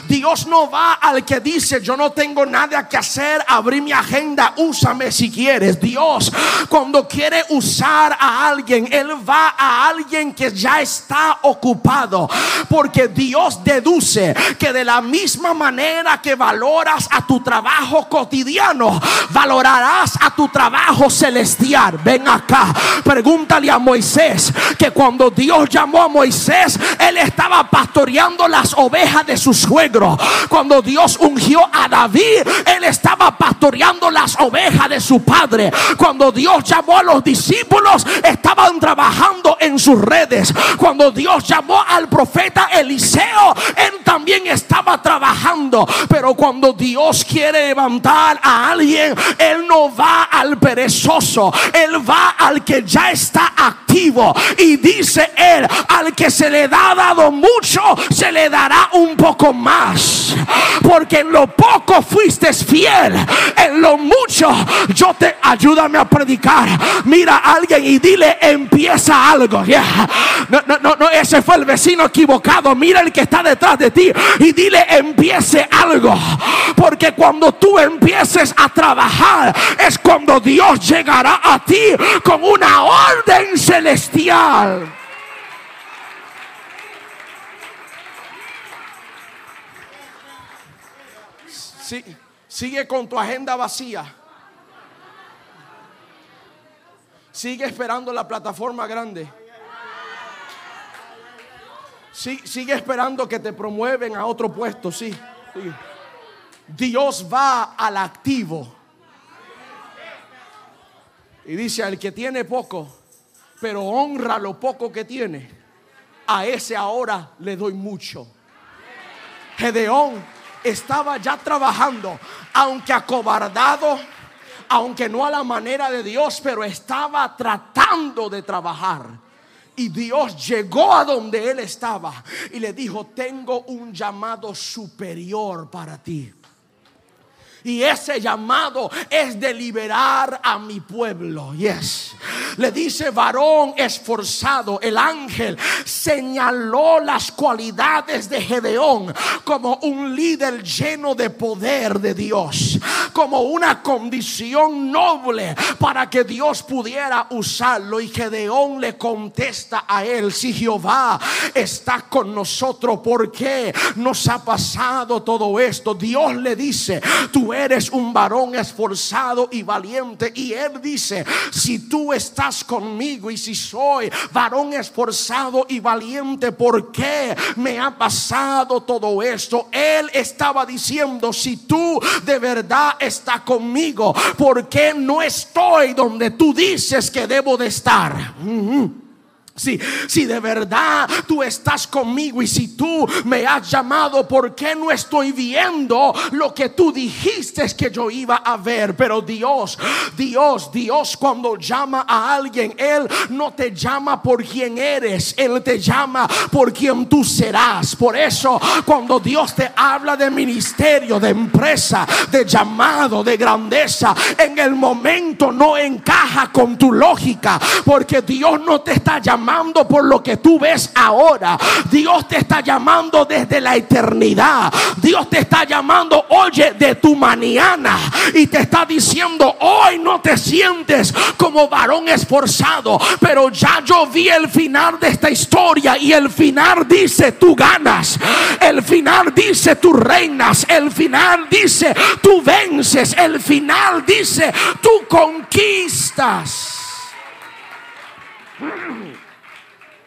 Dios no va al que dice yo no tengo nada que hacer, abrí mi agenda, úsame si quieres. Dios cuando quiere usar a alguien, Él va a alguien que ya está ocupado, porque Dios deduce que de la misma manera que valoras a tu trabajo cotidiano, valorarás a tu trabajo celestial. Ven acá, pregúntale a Moisés que cuando Dios llamó a Moisés, él estaba pastoreando las ovejas de su suegro. Cuando Dios ungió a David, él estaba pastoreando las ovejas de su padre. Cuando Dios llamó a los discípulos, estaban trabajando en sus redes. Cuando Dios llamó al profeta Eliseo, él también estaba trabajando. Pero cuando Dios quiere levantar a alguien, él no va al perezoso, él va al que ya está activo. Y dice él, al que se le da dado mucho, se le dará un poco más. Porque en lo poco fuiste fiel, en lo mucho yo te ayúdame a predicar. Mira a alguien y dile, empieza algo. No, no, no, no, ese fue el vecino equivocado. Mira el que está detrás de ti y dile, empiece algo. Porque cuando tú empieces a trabajar, es cuando Dios llegará a ti con una orden celestial. Sí, sigue con tu agenda vacía. Sigue esperando la plataforma grande. Sigue esperando que te promueven a otro puesto, sí. Dios va al activo. Y dice al que tiene poco, pero honra lo poco que tiene, a ese ahora le doy mucho. Gedeón estaba ya trabajando, aunque acobardado, aunque no a la manera de Dios, pero estaba tratando de trabajar. Y Dios llegó a donde él estaba y le dijo, tengo un llamado superior para ti. Y ese llamado es de liberar a mi pueblo. Yes. Le dice varón esforzado. El ángel señaló las cualidades de Gedeón como un líder lleno de poder de Dios. Como una condición noble para que Dios pudiera usarlo. Y Gedeón le contesta a él, si Jehová está con nosotros, ¿por qué nos ha pasado todo esto? Dios le dice, tú eres un varón esforzado y valiente. Y él dice, si tú estás conmigo y si soy varón esforzado y valiente, ¿por qué me ha pasado todo esto? Él estaba diciendo, si tú de verdad estás conmigo, ¿por qué no estoy donde tú dices que debo de estar? Si, si de verdad tú estás conmigo y si tú me has llamado, ¿por qué no estoy viendo lo que tú dijiste que yo iba a ver? Pero Dios, Dios, Dios cuando llama a alguien, Él no te llama por quien eres, Él te llama por quien tú serás. Por eso cuando Dios te habla de ministerio, de empresa, de llamado, de grandeza, en el momento no encaja con tu lógica, porque Dios no te está llamando por lo que tú ves ahora. Dios te está llamando desde la eternidad. Dios te está llamando, oye, de tu mañana. Y te está diciendo, hoy no te sientes como varón esforzado. Pero ya yo vi el final de esta historia. Y el final dice, tú ganas. El final dice, tú reinas. El final dice, tú vences. El final dice, tú conquistas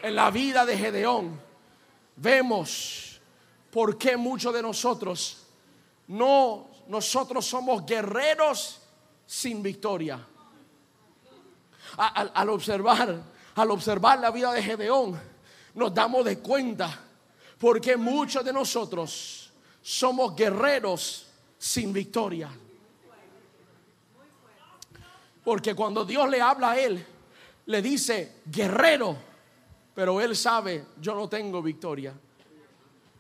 en la vida de Gedeón vemos por qué muchos de nosotros no nosotros somos guerreros sin victoria. al observar, al observar la vida de Gedeón, nos damos de cuenta porque muchos de nosotros somos guerreros sin victoria. Porque cuando Dios le habla a él, le dice guerrero, pero él sabe, yo no tengo victoria.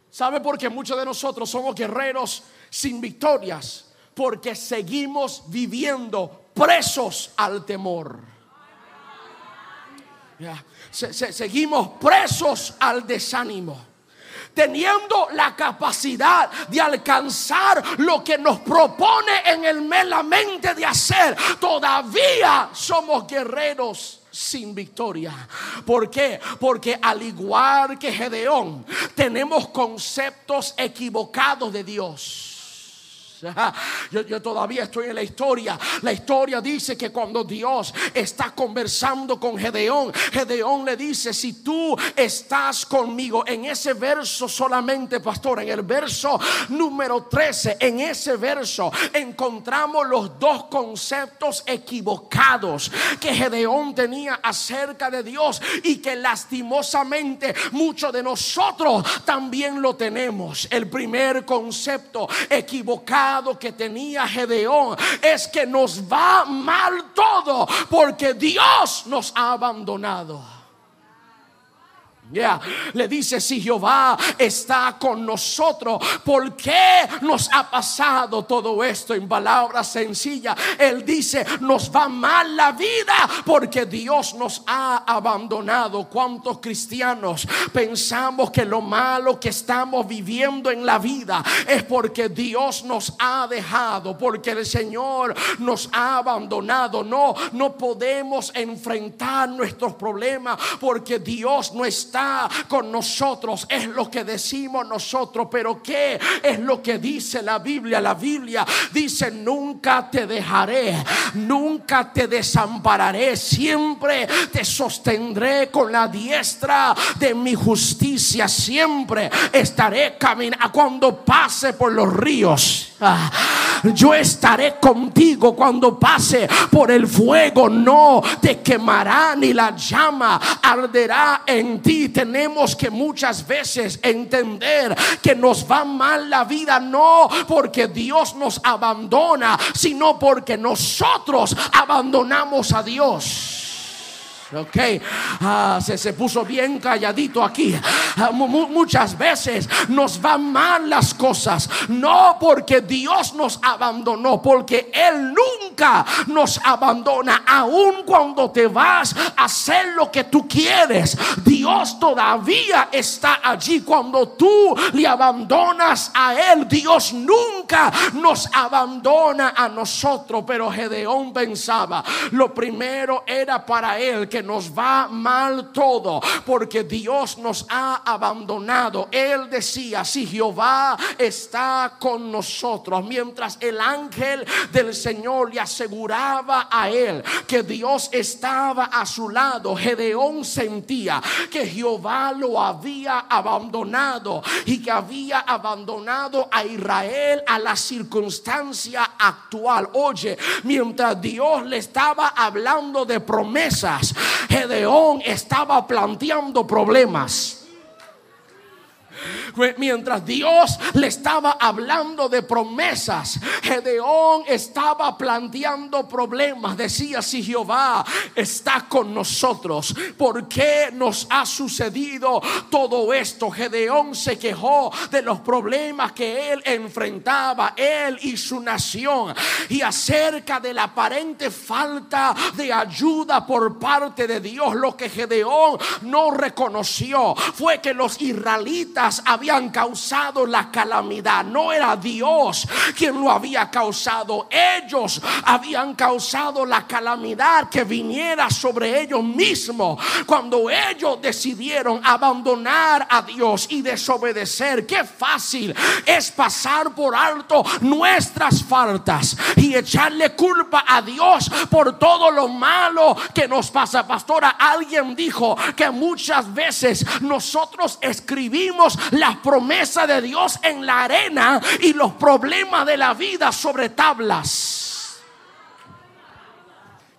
¿Sabe por qué muchos de nosotros somos guerreros sin victorias? Porque seguimos viviendo presos al temor. seguimos presos al desánimo teniendo la capacidad de alcanzar lo que nos propone en el la mente de hacer, todavía somos guerreros sin victoria. ¿Por qué? Porque al igual que Gedeón, tenemos conceptos equivocados de Dios. Yo, todavía estoy en la historia. La historia dice que cuando Dios está conversando con Gedeón, Gedeón le dice, si tú estás conmigo, en ese verso solamente, pastor, en el verso número 13, en ese verso encontramos los dos conceptos equivocados que Gedeón tenía acerca de Dios y que lastimosamente muchos de nosotros también lo tenemos. El primer concepto equivocado que tenía Gedeón es que nos va mal todo porque Dios nos ha abandonado. Le dice, si Jehová está con nosotros, ¿por qué nos ha pasado todo esto? En palabras sencillas, Él dice, nos va mal la vida porque Dios nos ha abandonado. ¿Cuántos cristianos pensamos que lo malo que estamos viviendo en la vida es porque Dios nos ha dejado, porque el Señor nos ha abandonado? No, no podemos enfrentar nuestros problemas porque Dios no está con nosotros, es lo que decimos nosotros, pero ¿qué es lo que dice la Biblia? La Biblia dice, nunca te dejaré, nunca te desampararé, siempre te sostendré con la diestra de mi justicia, siempre estaré caminando cuando pase por los ríos. Ah, yo estaré contigo cuando pase por el fuego, no te quemará ni la llama arderá en ti tenemos que muchas veces entender que nos va mal la vida, no porque Dios nos abandona, sino porque nosotros abandonamos a Dios. Ok, ah, se, se, puso bien calladito aquí. Ah, muchas veces nos van mal las cosas, no porque Dios nos abandonó, porque Él nunca nos abandona, aun cuando te vas a hacer lo que tú quieres. Dios todavía está allí cuando tú le abandonas a Él. Dios nunca nos abandona a nosotros, pero Gedeón pensaba, lo primero era para Él que nos va mal todo porque Dios nos ha abandonado. Él decía, si Jehová está con nosotros, mientras el ángel del Señor le aseguraba a él que Dios estaba a su lado, Gedeón sentía que Jehová lo había abandonado y que había abandonado a Israel a la circunstancia actual. Oye, mientras Dios le estaba hablando de promesas, Gedeón estaba planteando problemas. Mientras Dios le estaba hablando de promesas, Gedeón estaba planteando problemas. Decía, si Jehová está con nosotros, ¿por qué nos ha sucedido todo esto? Gedeón se quejó de los problemas que él enfrentaba, él y su nación, y acerca de la aparente falta de ayuda por parte de Dios. Lo que Gedeón no reconoció fue que los israelitas habían causado la calamidad. No era Dios quien lo había causado. Ellos habían causado la calamidad que viniera sobre ellos mismos. Cuando ellos decidieron abandonar a Dios y desobedecer. Qué fácil es pasar por alto nuestras faltas y echarle culpa a Dios por todo lo malo que nos pasa. Pastora, alguien dijo que muchas veces nosotros escribimos la promesa de Dios en la arena y los problemas de la vida sobre tablas.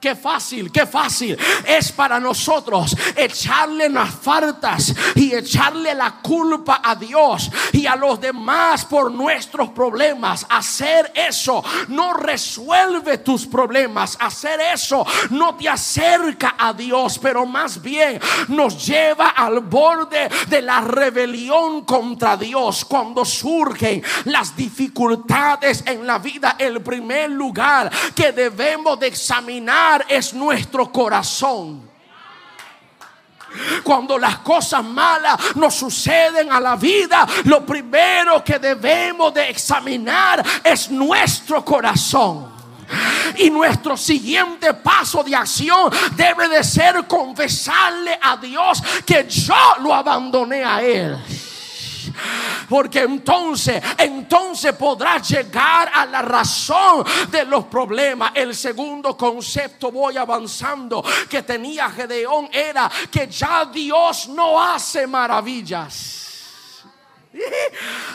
Qué fácil, qué fácil es para nosotros echarle las faltas y echarle la culpa a Dios y a los demás por nuestros problemas. Hacer eso no resuelve tus problemas. Hacer eso no te acerca a Dios, pero más bien nos lleva al borde de la rebelión contra Dios cuando surgen las dificultades en la vida. El primer lugar que debemos de examinar es nuestro corazón. Cuando las cosas malas nos suceden a la vida, lo primero que debemos de examinar es nuestro corazón. Y nuestro siguiente paso de acción debe de ser confesarle a Dios que yo lo abandoné a Él. Porque entonces, entonces podrás llegar a la razón de los problemas. El segundo concepto, voy avanzando, que tenía Gedeón era que ya Dios no hace maravillas.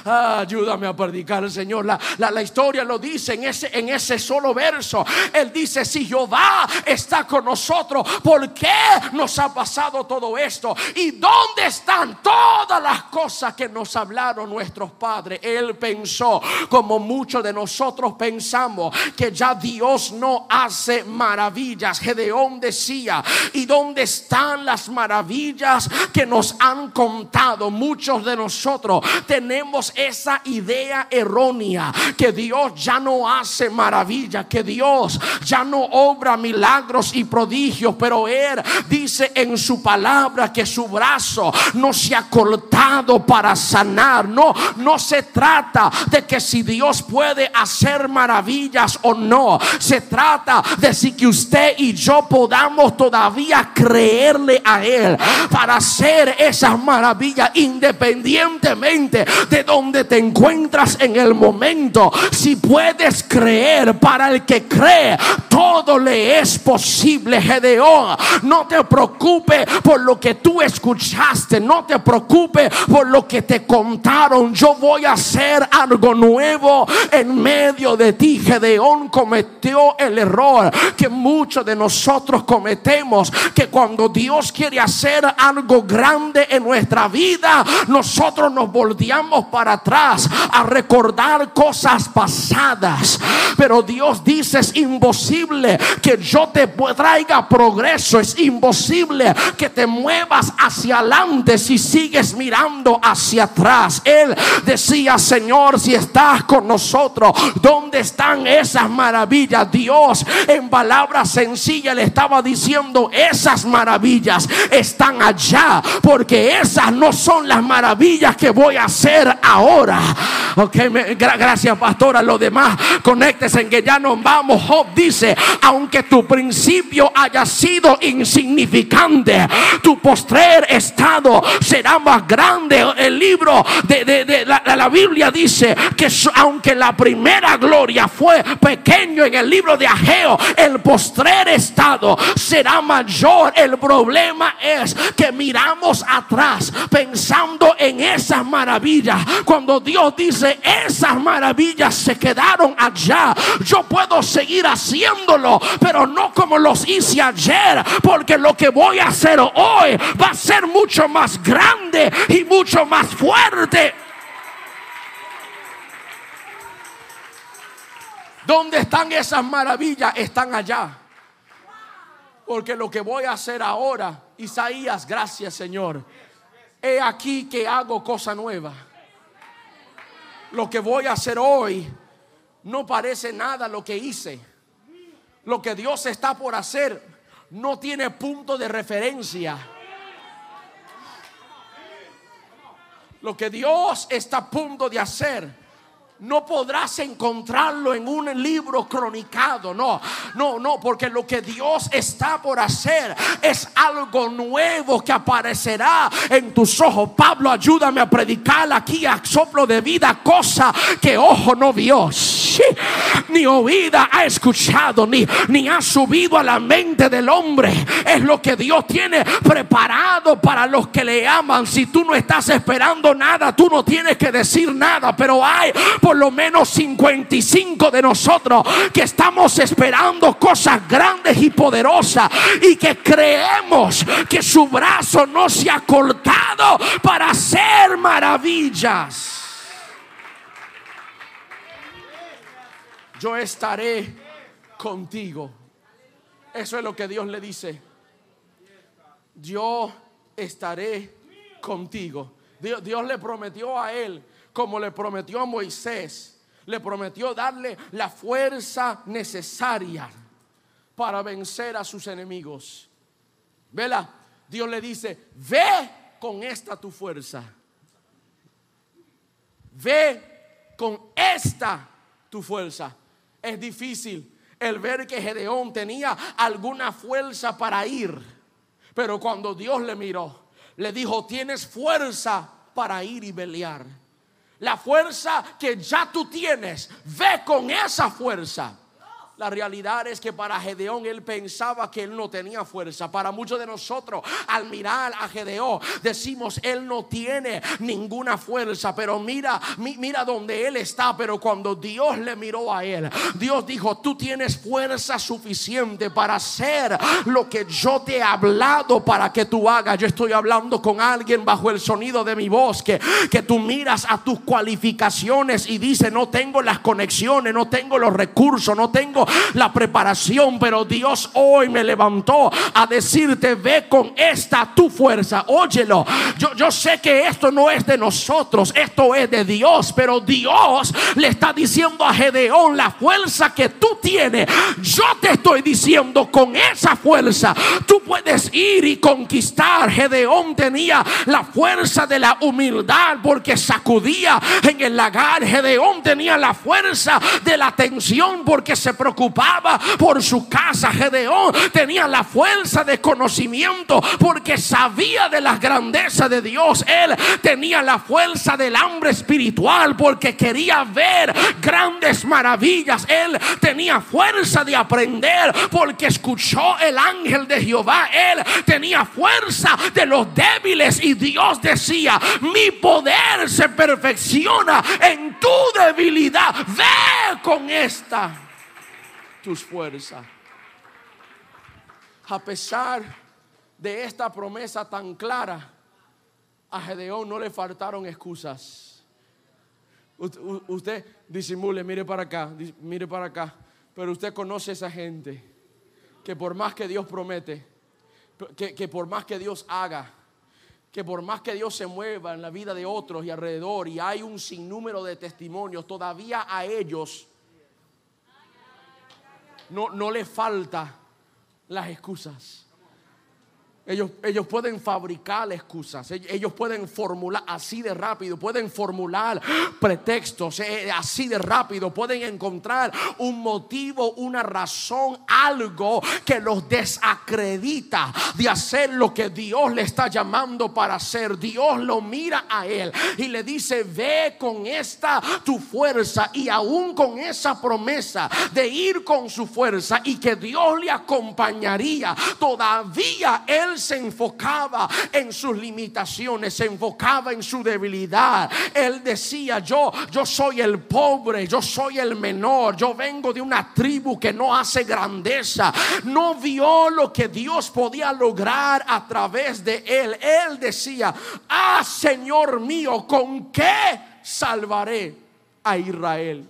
Ah, ayúdame a predicar, Señor. La, la, historia lo dice en ese, en ese solo verso. Él dice: Si Jehová está con nosotros, ¿por qué nos ha pasado todo esto? ¿Y dónde están todas las cosas que nos hablaron nuestros padres? Él pensó, como muchos de nosotros pensamos, que ya Dios no hace maravillas. Gedeón decía: ¿Y dónde están las maravillas que nos han contado? Muchos de nosotros tenemos esa idea errónea que Dios ya no hace maravilla, que Dios ya no obra milagros y prodigios, pero Él dice en su palabra que su brazo no se ha cortado para sanar. No, no se trata de que si Dios puede hacer maravillas o no. Se trata de si que usted y yo podamos todavía creerle a Él para hacer esas maravillas independientemente de donde te encuentras en el momento. Si puedes creer, para el que cree, todo le es posible. Gedeón, no te preocupes por lo que tú escuchaste, no te preocupes por lo que te contaron. Yo voy a hacer algo nuevo en medio de ti. Gedeón cometió el error que muchos de nosotros cometemos, que cuando Dios quiere hacer algo grande en nuestra vida, nosotros nos volvemos volteamos para atrás a recordar cosas pasadas. Pero Dios dice, es imposible que yo te traiga progreso. Es imposible que te muevas hacia adelante si sigues mirando hacia atrás. Él decía, Señor, si estás con nosotros, ¿dónde están esas maravillas? Dios en palabras sencillas le estaba diciendo, esas maravillas están allá, porque esas no son las maravillas que voy a hacer ahora. Ok, gracias, pastora. Lo demás, conéctese en que ya nos vamos. Job dice: Aunque tu principio haya sido insignificante, tu postrer estado será más grande. El libro de, la, la, Biblia dice que aunque la primera gloria fue pequeño en el libro de Ageo, el postrer estado será mayor. El problema es que miramos atrás pensando en esas maravillas cuando Dios dice, esas maravillas se quedaron allá. Yo puedo seguir haciéndolo, pero no como los hice ayer, porque lo que voy a hacer hoy va a ser mucho más grande y mucho más fuerte. ¿Dónde están esas maravillas? Están allá. Porque lo que voy a hacer ahora, Isaías, gracias Señor he aquí que hago cosa nueva. Lo que voy a hacer hoy no parece nada lo que hice. Lo que Dios está por hacer no tiene punto de referencia. Lo que Dios está a punto de hacer no podrás encontrarlo en un libro cronicado. No, no, no, porque lo que Dios está por hacer es algo nuevo que aparecerá en tus ojos. Pablo, ayúdame a predicar aquí a soplo de vida, cosa que ojo no vio ni oída ha escuchado, ni, ni ha subido a la mente del hombre. Es lo que Dios tiene preparado para los que le aman. Si tú no estás esperando nada, tú no tienes que decir nada. Pero hay lo menos 55 de nosotros que estamos esperando cosas grandes y poderosas y que creemos que su brazo no se ha cortado para hacer maravillas. Yo estaré contigo. Eso es lo que Dios le dice. Yo estaré contigo. Dios, Dios, le prometió a él, como le prometió a Moisés, le prometió darle la fuerza necesaria para vencer a sus enemigos. Vela, Dios le dice, ve con esta tu fuerza. Ve con esta tu fuerza. Es difícil el ver que Gedeón tenía alguna fuerza para ir. Pero cuando Dios le miró, le dijo, tienes fuerza para ir y pelear. La fuerza que ya tú tienes, ve con esa fuerza. La realidad es que para Gedeón él pensaba que él no tenía fuerza. Para muchos de nosotros, al mirar a Gedeón, decimos, él no tiene ninguna fuerza. Pero mira, mira donde él está. Pero cuando Dios le miró a él, Dios dijo, tú tienes fuerza suficiente para hacer lo que yo te he hablado para que tú hagas. Yo estoy hablando con alguien bajo el sonido de mi voz, que, que tú miras a tus cualificaciones y dices, no tengo las conexiones, no tengo los recursos, no tengo la preparación, pero Dios hoy me levantó a decirte, ve con esta tu fuerza. Óyelo, yo, yo sé que esto no es de nosotros, esto es de Dios, pero Dios le está diciendo a Gedeón, la fuerza que tú tienes, yo te estoy diciendo, con esa fuerza tú puedes ir y conquistar. Gedeón tenía la fuerza de la humildad porque sacudía en el lagar. Gedeón tenía la fuerza de la tensión porque se preocupaba por su casa. Gedeón tenía la fuerza de conocimiento porque sabía de las grandezas de Dios. Él tenía la fuerza del hambre espiritual porque quería ver grandes maravillas. Él tenía fuerza de aprender porque escuchó el ángel de Jehová. Él tenía fuerza de los débiles y Dios decía, mi poder se perfecciona en tu debilidad. Ve con esta tus fuerzas. A pesar de esta promesa tan clara, a Gedeón no le faltaron excusas. Usted disimule, mire para acá, mire para acá. Pero usted conoce a esa gente que por más que Dios promete, que, que, por más que Dios haga, que por más que Dios se mueva en la vida de otros y alrededor, y hay un sinnúmero de testimonios, todavía a ellos no, no le falta las excusas. Ellos, ellos, pueden fabricar excusas, ellos pueden formular así de rápido, pueden formular pretextos eh, así de rápido, pueden encontrar un motivo, una razón, algo que los desacredita de hacer lo que Dios le está llamando para hacer. Dios lo mira a él y le dice, ve con esta tu fuerza y aún con esa promesa de ir con su fuerza y que Dios le acompañaría, todavía él se enfocaba en sus limitaciones, se enfocaba en su debilidad. Él decía, yo, yo soy el pobre, yo soy el menor, yo vengo de una tribu que no hace grandeza. No vio lo que Dios podía lograr a través de él. Él decía, ah, Señor mío, ¿con qué salvaré a Israel?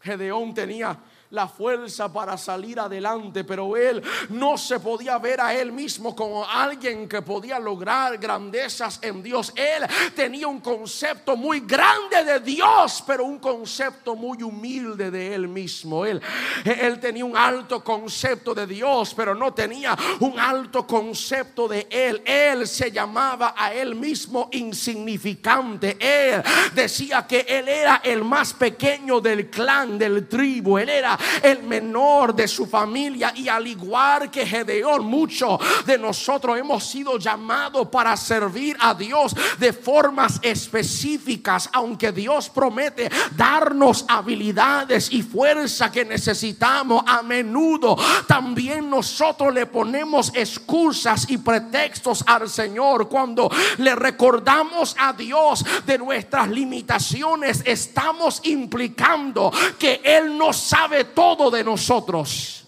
Gedeón tenía la fuerza para salir adelante, pero él no se podía ver a él mismo como alguien que podía lograr grandezas en Dios. Él tenía un concepto muy grande de Dios, pero un concepto muy humilde de él mismo. Él, él tenía un alto concepto de Dios, pero no tenía un alto concepto de él. Él se llamaba a él mismo insignificante. Él decía que él era el más pequeño del clan, del tribu. Él era el menor de su familia y al igual que Gedeón, muchos de nosotros hemos sido llamados para servir a Dios de formas específicas, aunque Dios promete darnos habilidades y fuerza que necesitamos a menudo. También nosotros le ponemos excusas y pretextos al Señor cuando le recordamos a Dios de nuestras limitaciones. Estamos implicando que Él no sabe todo de nosotros.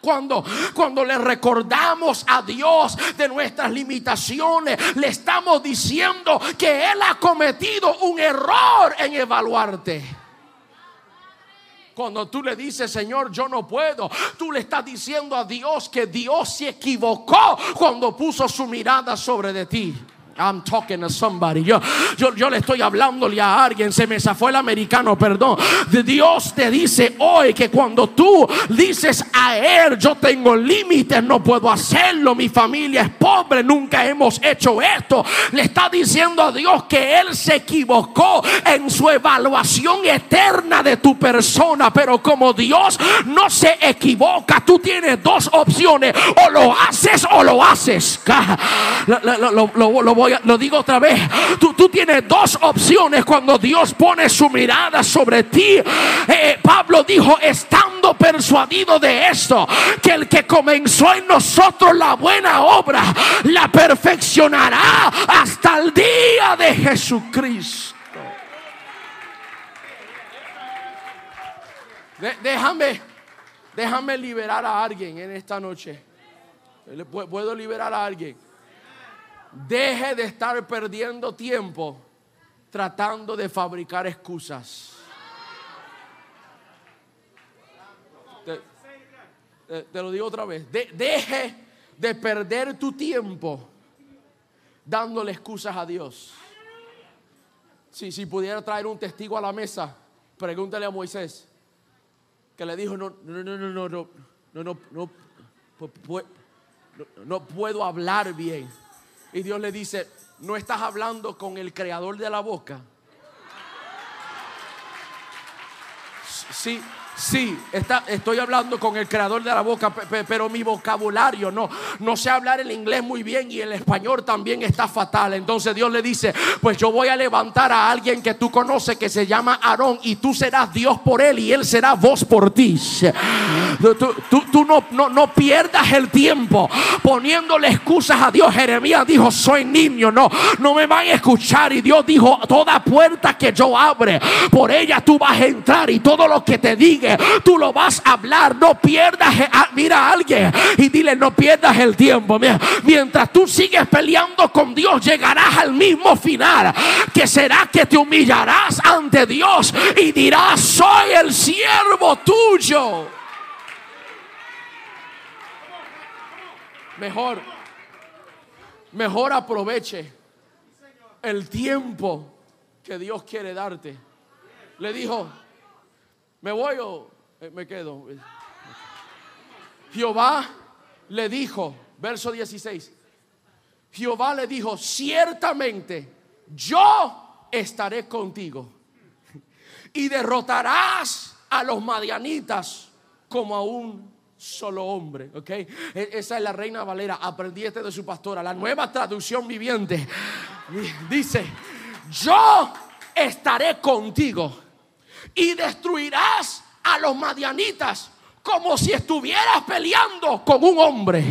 Cuando, cuando le recordamos a Dios de nuestras limitaciones, le estamos diciendo que Él ha cometido un error en evaluarte. Cuando tú le dices, Señor, yo no puedo, tú le estás diciendo a Dios que Dios se equivocó cuando puso su mirada sobre de ti. I'm talking to somebody. Yo, le estoy hablándole a alguien. Se me zafó el americano, perdón. Dios te dice hoy que cuando tú dices a Él, yo tengo límites, no puedo hacerlo. Mi familia es pobre, nunca hemos hecho esto. Le está diciendo a Dios que Él se equivocó en su evaluación eterna de tu persona. Pero como Dios no se equivoca, tú tienes dos opciones: o lo haces o lo haces. Lo, lo, lo lo digo otra vez. Tú, tú, tienes dos opciones cuando Dios pone su mirada sobre ti. Eh, Pablo dijo, estando persuadido de esto, que el que comenzó en nosotros la buena obra, la perfeccionará hasta el día de Jesucristo. déjame, déjame liberar a alguien en esta noche. Puedo liberar a alguien. Deje de estar perdiendo tiempo tratando de fabricar excusas. Te, lo digo otra vez. deje de perder tu tiempo dándole excusas a Dios. Si, si pudiera traer un testigo a la mesa, pregúntale a Moisés que le dijo, no, no, no, no, no, no, no, no, no, no, no puedo hablar bien. Y Dios le dice, no estás hablando con el creador de la boca. Sí, Sí, está, estoy hablando con el creador de la boca, pero mi vocabulario no, no sé hablar el inglés muy bien y el español también está fatal. Entonces Dios le dice, pues yo voy a levantar a alguien que tú conoces que se llama Aarón y tú serás Dios por él y él será vos por ti. Tú, no, no, no, pierdas el tiempo poniéndole excusas a Dios. Jeremías dijo, soy niño, no, no me van a escuchar. Y Dios dijo, toda puerta que yo abre, por ella tú vas a entrar y todo lo que te diga tú lo vas a hablar. No pierdas, ah, mira a alguien y dile, no pierdas el tiempo. Mientras tú sigues peleando con Dios, llegarás al mismo final, que será que te humillarás ante Dios y dirás, soy el siervo tuyo. Mejor, mejor aproveche el tiempo que Dios quiere darte. Le dijo, ¿Me voy o eh, me quedo? Jehová le dijo, verso 16, Jehová le dijo, ciertamente yo estaré contigo y derrotarás a los madianitas como a un solo hombre, ¿ok? E, esa es la reina Valera, aprendí este de su pastora, la nueva traducción viviente. Dice, yo estaré contigo y destruirás a los madianitas como si estuvieras peleando con un hombre.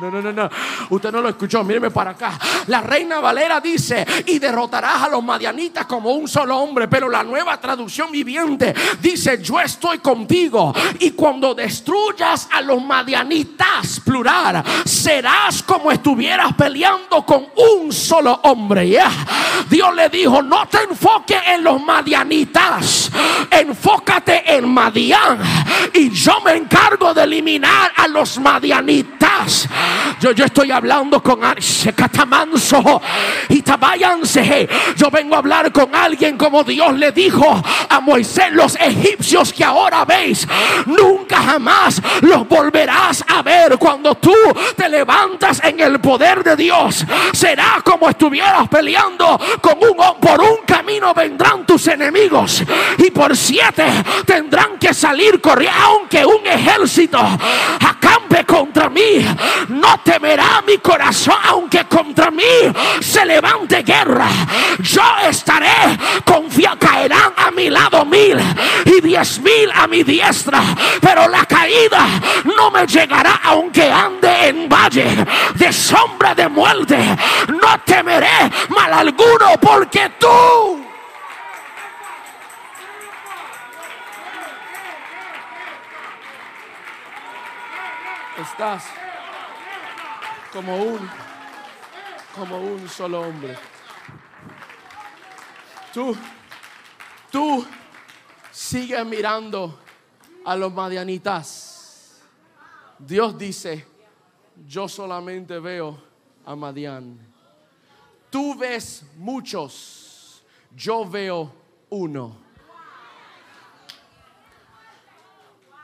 No, no, no, no. Usted no lo escuchó. Míreme para acá. La reina Valera dice: Y derrotarás a los madianitas como un solo hombre. Pero la nueva traducción viviente dice: Yo estoy contigo. Y cuando destruyas a los madianitas, plural, serás como estuvieras peleando con un solo hombre. Dios le dijo: No te enfoques en los madianitas. Enfócate en Madian. Y yo me encargo de eliminar a los madianitas Yo, yo estoy hablando con Catamanso y Tabayanse. Yo vengo a hablar con alguien como Dios le dijo a Moisés: Los egipcios que ahora veis, nunca jamás los volverás a ver cuando tú te levantas en el poder de Dios. Será como estuvieras peleando con un por un camino vendrán tus enemigos y por siete tendrán que salir corriendo aunque un ejército acampe contra mí. No temerá mi corazón aunque contra mí se levante guerra. Yo estaré confiado. Caerán a mi lado mil y diez mil a mi diestra. Pero la caída no me llegará aunque ande en valle de sombra de muerte. No temeré mal alguno porque tú estás como un como un solo hombre. Tú tú sigues mirando a los madianitas. Dios dice, yo solamente veo a Madian. Tú ves muchos, yo veo uno.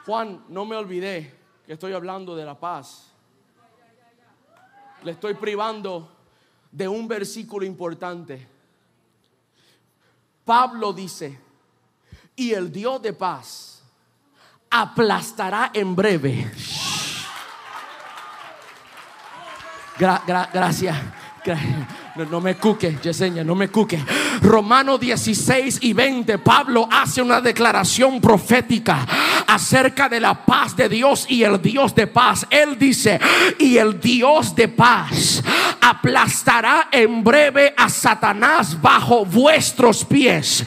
Juan, no me olvidé que estoy hablando de la paz. Le estoy privando de un versículo importante. Pablo dice, y el Dios de paz aplastará en breve. gracias. No, me cuque, Yesenia, no me cuque. Romano 16 y 20, Pablo hace una declaración profética acerca de la paz de Dios y el Dios de paz. Él dice, y el Dios de paz aplastará en breve a Satanás bajo vuestros pies.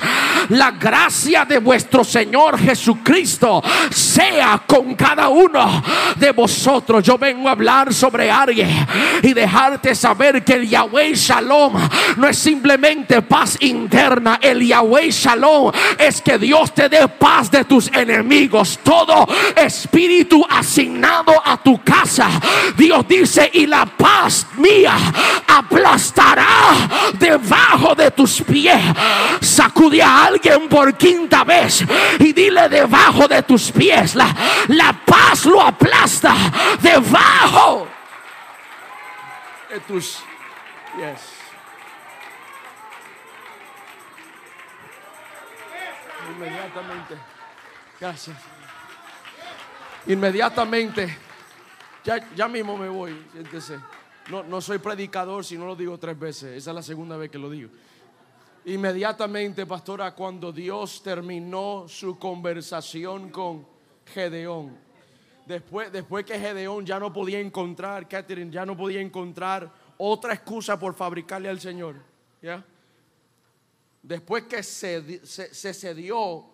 La gracia de vuestro Señor Jesucristo sea con cada uno de vosotros. Yo vengo a hablar sobre alguien y dejarte saber que el Yahweh No es simplemente paz interna. El Yahweh Shalom es que Dios te dé paz de tus enemigos todo espíritu asignado a tu casa. Dios dice, y la paz mía aplastará debajo de tus pies. Sacude a alguien por quinta vez y dile debajo de tus pies. La, la paz lo aplasta debajo de tus pies. Inmediatamente. Gracias. Inmediatamente, ya, ya mismo me voy, siéntese. No, no soy predicador si no lo digo tres veces. Esa es la segunda vez que lo digo. Inmediatamente, pastora, cuando Dios terminó su conversación con Gedeón, después, después que Gedeón ya no podía encontrar, Catherine ya no podía encontrar otra excusa por fabricarle al Señor, ¿ya? Después que se, cedió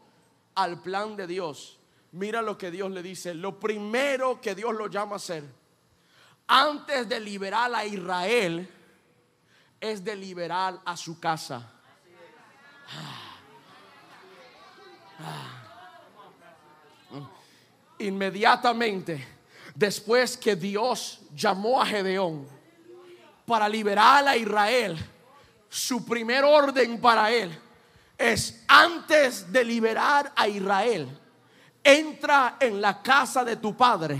al plan de Dios, Mira lo que Dios le dice. Lo primero que Dios lo llama a hacer, antes de liberar a Israel, es de liberar a su casa. Inmediatamente, después que Dios llamó a Gedeón para liberar a Israel, su primer orden para él es antes de liberar a Israel entra en la casa de tu padre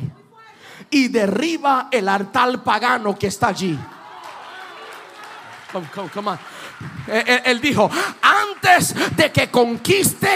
y derriba el altar pagano que está allí. Él, dijo, antes de que conquiste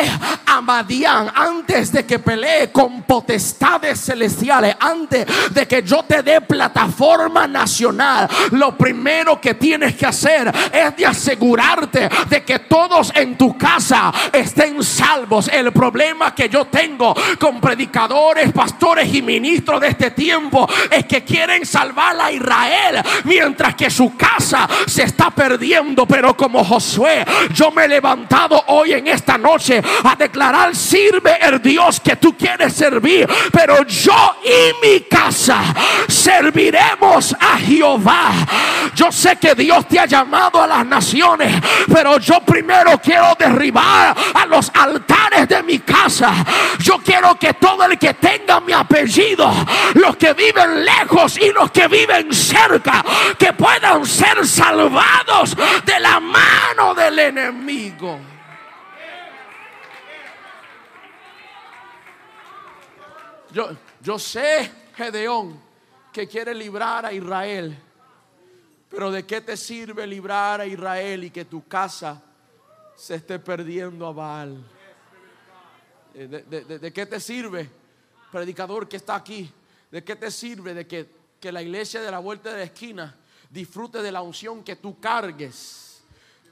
a Madián, antes de que pelee con potestades celestiales, antes de que yo te dé plataforma nacional, lo primero que tienes que hacer es de asegurarte de que todos en tu casa estén salvos. El problema que yo tengo con predicadores, pastores y ministros de este tiempo es que quieren salvar a Israel mientras que su casa se está perdiendo, pero como Josué, yo me levanto levantado hoy en esta noche a declarar, sirve el Dios que tú quieres servir, pero yo y mi casa serviremos a Jehová. Yo sé que Dios te ha llamado a las naciones, pero yo primero quiero derribar a los altares de mi casa. Yo quiero que todo el que tenga mi apellido, los que viven lejos y los que viven cerca, que puedan ser salvados de la mano del enemigo. Yo, yo sé, Gedeón, que quiere librar a Israel. Pero ¿de qué te sirve librar a Israel y que tu casa se esté perdiendo a Baal? Eh, ¿De, qué te sirve, predicador que está aquí? ¿De qué te sirve de que, que la iglesia de la vuelta de la esquina disfrute de la unción que tú cargues?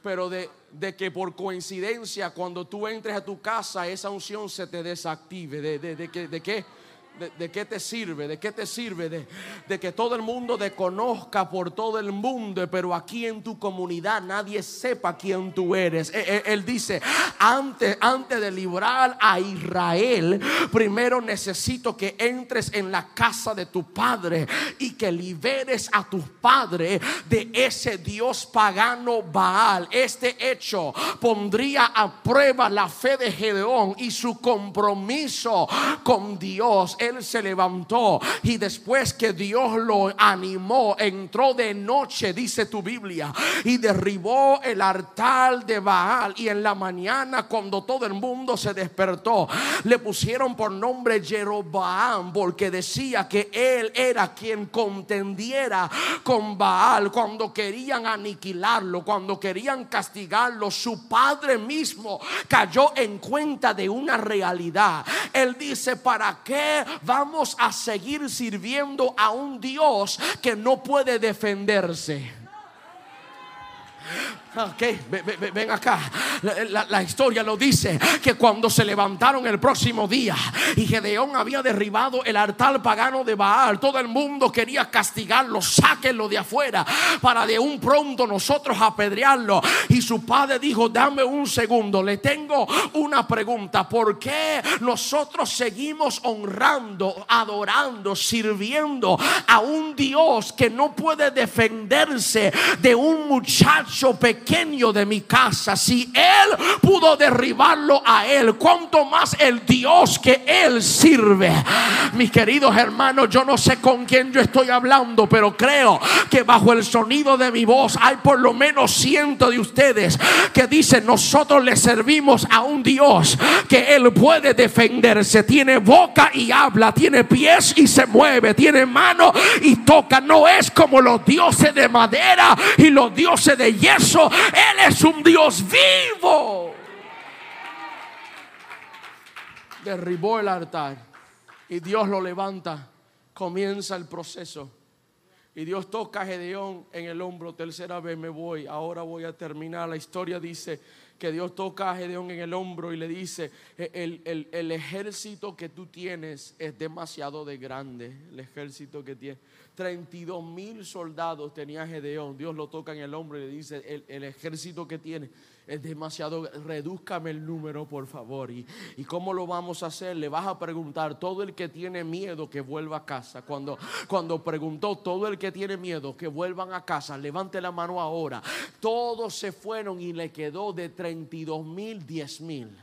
Pero de, de, que por coincidencia cuando tú entres a tu casa esa unción se te desactive. ¿De, de, de, de qué? ¿De, qué te sirve? ¿De qué te sirve? De, que todo el mundo te conozca por todo el mundo, pero aquí en tu comunidad nadie sepa quién tú eres. Él, e, él, dice, antes, antes de librar a Israel, primero necesito que entres en la casa de tu padre y que liberes a tus padres de ese Dios pagano Baal. Este hecho pondría a prueba la fe de Gedeón y su compromiso con Dios se levantó y después que Dios lo animó, entró de noche, dice tu Biblia, y derribó el altar de Baal. Y en la mañana, cuando todo el mundo se despertó, le pusieron por nombre Jeroboam, porque decía que él era quien contendiera con Baal cuando querían aniquilarlo, cuando querían castigarlo. Su padre mismo cayó en cuenta de una realidad. Él dice: ¿Para qué vamos a seguir sirviendo a un Dios que no puede defenderse. Ok, ven, acá. La, historia lo dice que cuando se levantaron el próximo día y Gedeón había derribado el altar pagano de Baal, todo el mundo quería castigarlo, sáquenlo de afuera para de un pronto nosotros apedrearlo. Y su padre dijo: Dame un segundo, le tengo una pregunta. ¿Por qué nosotros seguimos honrando, adorando, sirviendo a un Dios que no puede defenderse de un muchacho pequeño? Pequeño de mi casa, si Él pudo derribarlo a Él, cuanto más el Dios que Él sirve. Mis queridos hermanos, yo no sé con quién yo estoy hablando, pero creo que bajo el sonido de mi voz hay por lo menos ciento de ustedes que dicen, nosotros le servimos a un Dios que Él puede defenderse, tiene boca y habla, tiene pies y se mueve, tiene mano y toca, no es como los dioses de madera y los dioses de yeso él es un Dios vivo. Derribó el altar y Dios lo levanta. Comienza el proceso. Y Dios toca a Gedeón en el hombro. Tercera vez me voy. Ahora voy a terminar. La historia dice que Dios toca a Gedeón en el hombro y le dice, el, el, el ejército que tú tienes es demasiado de grande. El ejército que tienes. 32 mil soldados tenía Gedeón. Dios lo toca en el hombro y le dice, el, ejército que tiene es demasiado, redúzcame el número por favor. Y, y, cómo lo vamos a hacer? Le vas a preguntar, todo el que tiene miedo que vuelva a casa. Cuando, cuando preguntó, todo el que tiene miedo que vuelvan a casa, levante la mano ahora. Todos se fueron y le quedó de 32 mil, 10 mil.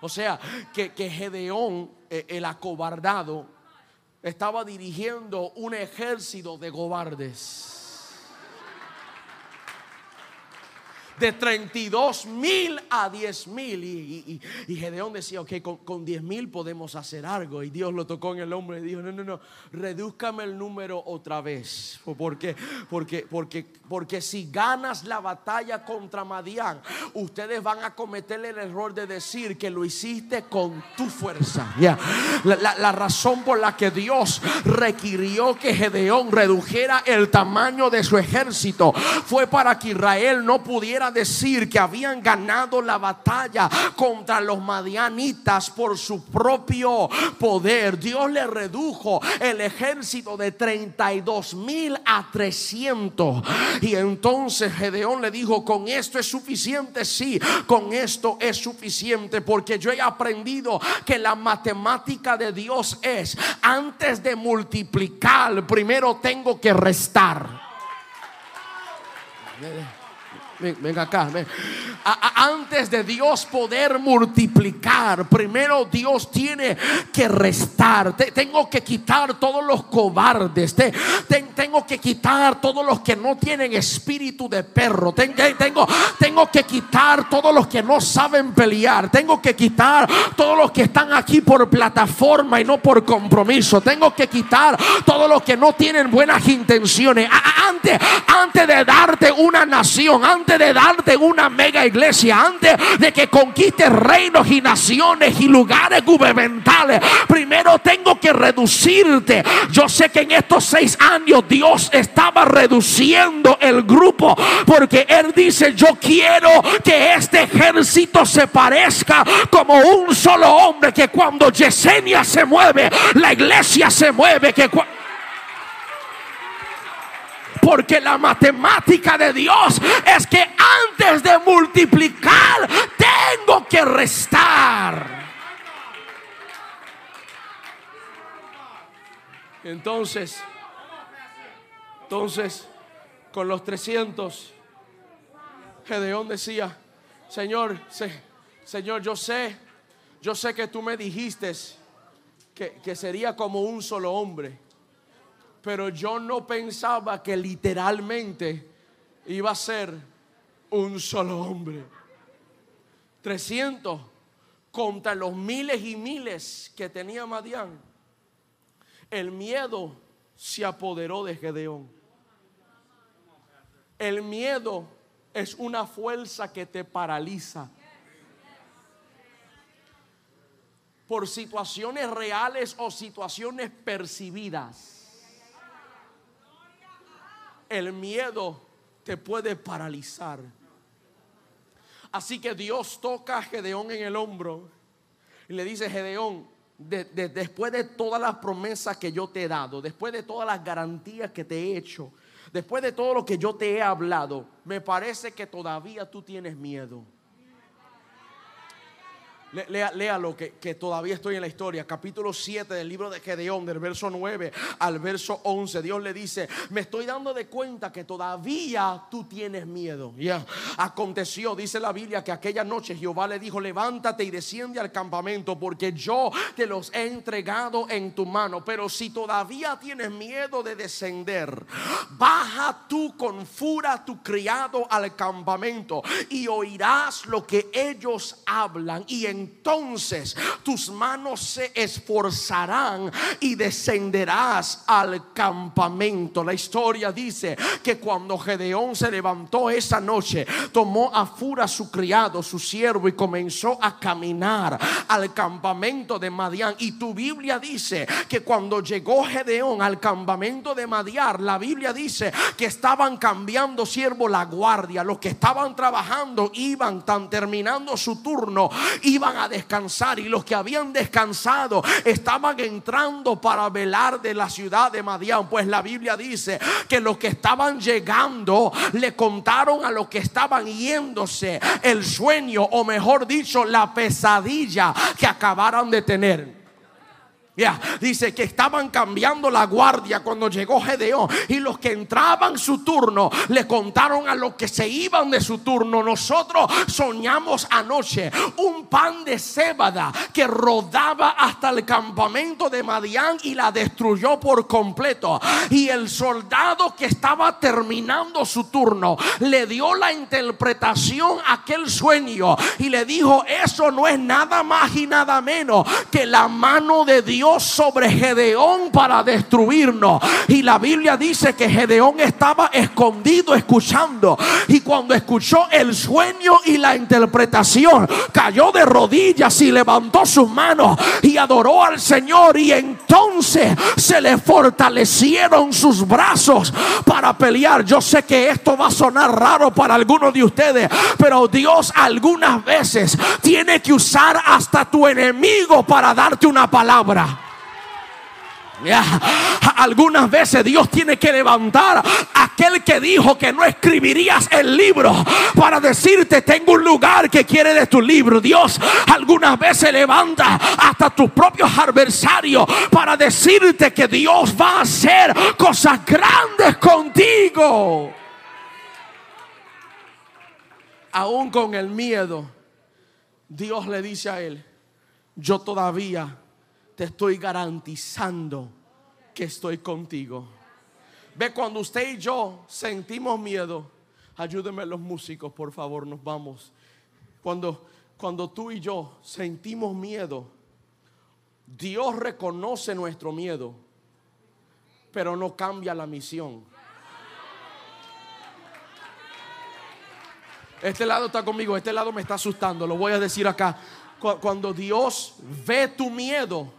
O sea, que, que Gedeón, eh, el acobardado, estaba dirigiendo un ejército de cobardes. De 32 mil a 10 mil. Y, Gedeón decía, ok, con, con 10 mil podemos hacer algo. Y Dios lo tocó en el hombre y dijo, no, no, no, redúzcame el número otra vez. ¿Por qué? Porque, porque, porque si ganas la batalla contra Madián, ustedes van a cometer el error de decir que lo hiciste con tu fuerza. Ya La, la razón por la que Dios requirió que Gedeón redujera el tamaño de su ejército fue para que Israel no pudiera decir que habían ganado la batalla contra los madianitas por su propio poder. Dios le redujo el ejército de 32 mil a 300. Y entonces Gedeón le dijo, con esto es suficiente, sí, con esto es suficiente, porque yo he aprendido que la matemática de Dios es, antes de multiplicar, primero tengo que restar. Venga acá. antes de Dios poder multiplicar, primero Dios tiene que restar. tengo que quitar todos los cobardes. tengo que quitar todos los que no tienen espíritu de perro. tengo, tengo que quitar todos los que no saben pelear. Tengo que quitar todos los que están aquí por plataforma y no por compromiso. Tengo que quitar todos los que no tienen buenas intenciones. Antes, antes de darte una nación, antes de darte una mega iglesia, antes de que conquistes reinos y naciones y lugares gubernamentales, primero tengo que reducirte. Yo sé que en estos seis años Dios estaba reduciendo el grupo porque Él dice, yo quiero que este ejército se parezca como un solo hombre, que cuando Yesenia se mueve, la iglesia se mueve, que porque la matemática de Dios es que antes de multiplicar tengo que restar. Entonces, entonces, con los 300, Gedeón decía, Señor, Señor, yo sé, yo sé que tú me dijiste que, que sería como un solo hombre. Pero yo no pensaba que literalmente iba a ser un solo hombre. 300 contra los miles y miles que tenía Madián. El miedo se apoderó de Gedeón. El miedo es una fuerza que te paraliza. Por situaciones reales o situaciones percibidas el miedo te puede paralizar. Así que Dios toca a Gedeón en el hombro y le dice, Gedeón, después de todas las promesas que yo te he dado, después de todas las garantías que te he hecho, después de todo lo que yo te he hablado, me parece que todavía tú tienes miedo. Lea, lo que, que, todavía estoy en la historia. Capítulo 7 del libro de Gedeón, del verso 9 al verso 11. Dios le dice, me estoy dando de cuenta que todavía tú tienes miedo. Ya, aconteció, dice la Biblia, que aquella noche Jehová le dijo, levántate y desciende al campamento porque yo te los he entregado en tu mano. Pero si todavía tienes miedo de descender, baja tú con fura tu criado al campamento y oirás lo que ellos hablan y en entonces tus manos se esforzarán y descenderás al campamento. La historia dice que cuando Gedeón se levantó esa noche, tomó a Fura su criado, su siervo, y comenzó a caminar al campamento de Madián. Y tu Biblia dice que cuando llegó Gedeón al campamento de Madiar, la Biblia dice que estaban cambiando siervo la guardia. Los que estaban trabajando iban tan terminando su turno, iban a descansar y los que habían descansado estaban entrando para velar de la ciudad de Madián. Pues la Biblia dice que los que estaban llegando le contaron a los que estaban yéndose el sueño o mejor dicho la pesadilla que acabaron de tener. Dice que estaban cambiando la guardia cuando llegó Gedeón y los que entraban su turno le contaron a los que se iban de su turno. Nosotros soñamos anoche un pan de cébada que rodaba hasta el campamento de Madián y la destruyó por completo. Y el soldado que estaba terminando su turno le dio la interpretación a aquel sueño y le dijo, eso no es nada más y nada menos que la mano de Dios sobre Gedeón para destruirnos. Y la Biblia dice que Gedeón estaba escondido escuchando. Y cuando escuchó el sueño y la interpretación, cayó de rodillas y levantó sus manos y adoró al Señor. Y entonces se le fortalecieron sus brazos para pelear. Yo sé que esto va a sonar raro para algunos de ustedes, pero Dios algunas veces tiene que usar hasta tu enemigo para darte una palabra. Algunas veces Dios tiene que levantar a aquel que dijo que no escribirías el libro para decirte tengo un lugar que quiere de tu libro. Dios algunas veces levanta hasta tus propios adversarios para decirte que Dios va a hacer cosas grandes contigo. Aún con el miedo, Dios le dice a él, yo todavía te estoy garantizando que estoy contigo. Ve cuando usted y yo sentimos miedo, ayúdenme los músicos, por favor, nos vamos. Cuando cuando tú y yo sentimos miedo, Dios reconoce nuestro miedo, pero no cambia la misión. Este lado está conmigo, este lado me está asustando, lo voy a decir acá. Cuando Dios ve tu miedo,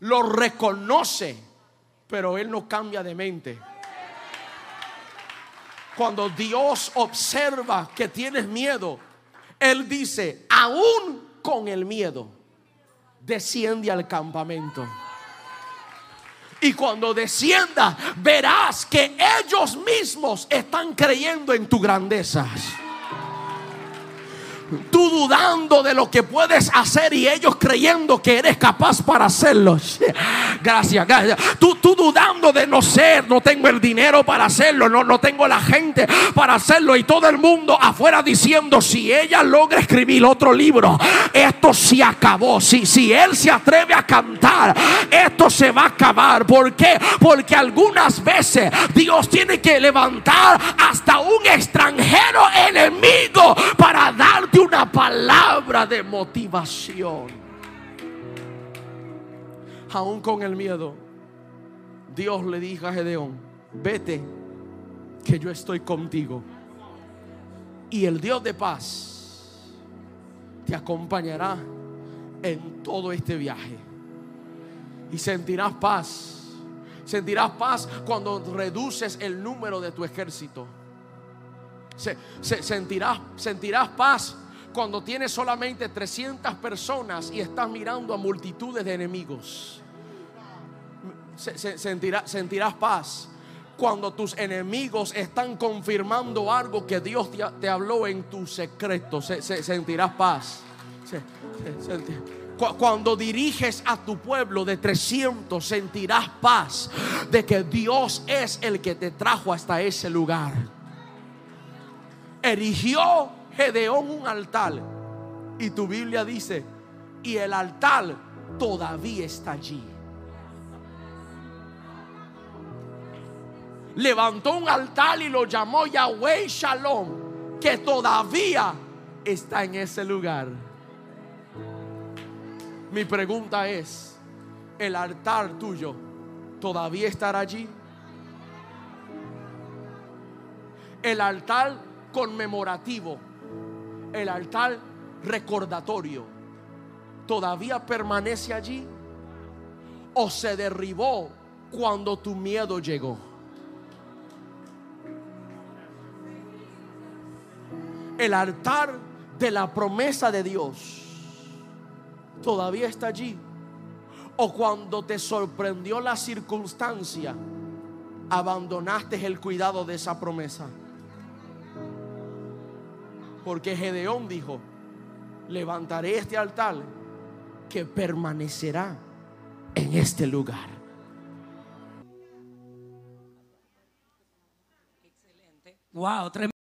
lo reconoce, pero Él no cambia de mente. Cuando Dios observa que tienes miedo, Él dice, aún con el miedo, desciende al campamento. Y cuando descienda, verás que ellos mismos están creyendo en tu grandeza tú dudando de lo que puedes hacer y ellos creyendo que eres capaz para hacerlo. Gracias, gracias. Tú, tú dudando de no ser, no tengo el dinero para hacerlo, no, no tengo la gente para hacerlo y todo el mundo afuera diciendo, si ella logra escribir otro libro, esto se acabó. Si, si él se atreve a cantar, esto se va a acabar. ¿Por qué? Porque algunas veces Dios tiene que levantar hasta un extranjero enemigo para darte una palabra de motivación. Aún con el miedo, Dios le dijo a Gedeón, vete, que yo estoy contigo. Y el Dios de paz te acompañará en todo este viaje. Y sentirás paz. Sentirás paz cuando reduces el número de tu ejército. sentirás, sentirás paz cuando tienes solamente 300 personas y estás mirando a multitudes de enemigos. sentirás paz cuando tus enemigos están confirmando algo que Dios te, habló en tu secreto. sentirás paz. Cuando diriges a tu pueblo de 300, sentirás paz de que Dios es el que te trajo hasta ese lugar. Erigió Gedeón un altar. Y tu Biblia dice, y el altar todavía está allí. Levantó un altar y lo llamó Yahweh Shalom, que todavía está en ese lugar. Mi pregunta es, ¿el altar tuyo todavía estará allí? El altar conmemorativo el altar recordatorio todavía permanece allí o se derribó cuando tu miedo llegó. El altar de la promesa de Dios todavía está allí. O cuando te sorprendió la circunstancia, abandonaste el cuidado de esa promesa. Porque Gedeón dijo, levantaré este altar que permanecerá en este lugar. Excelente. Wow, tremendo.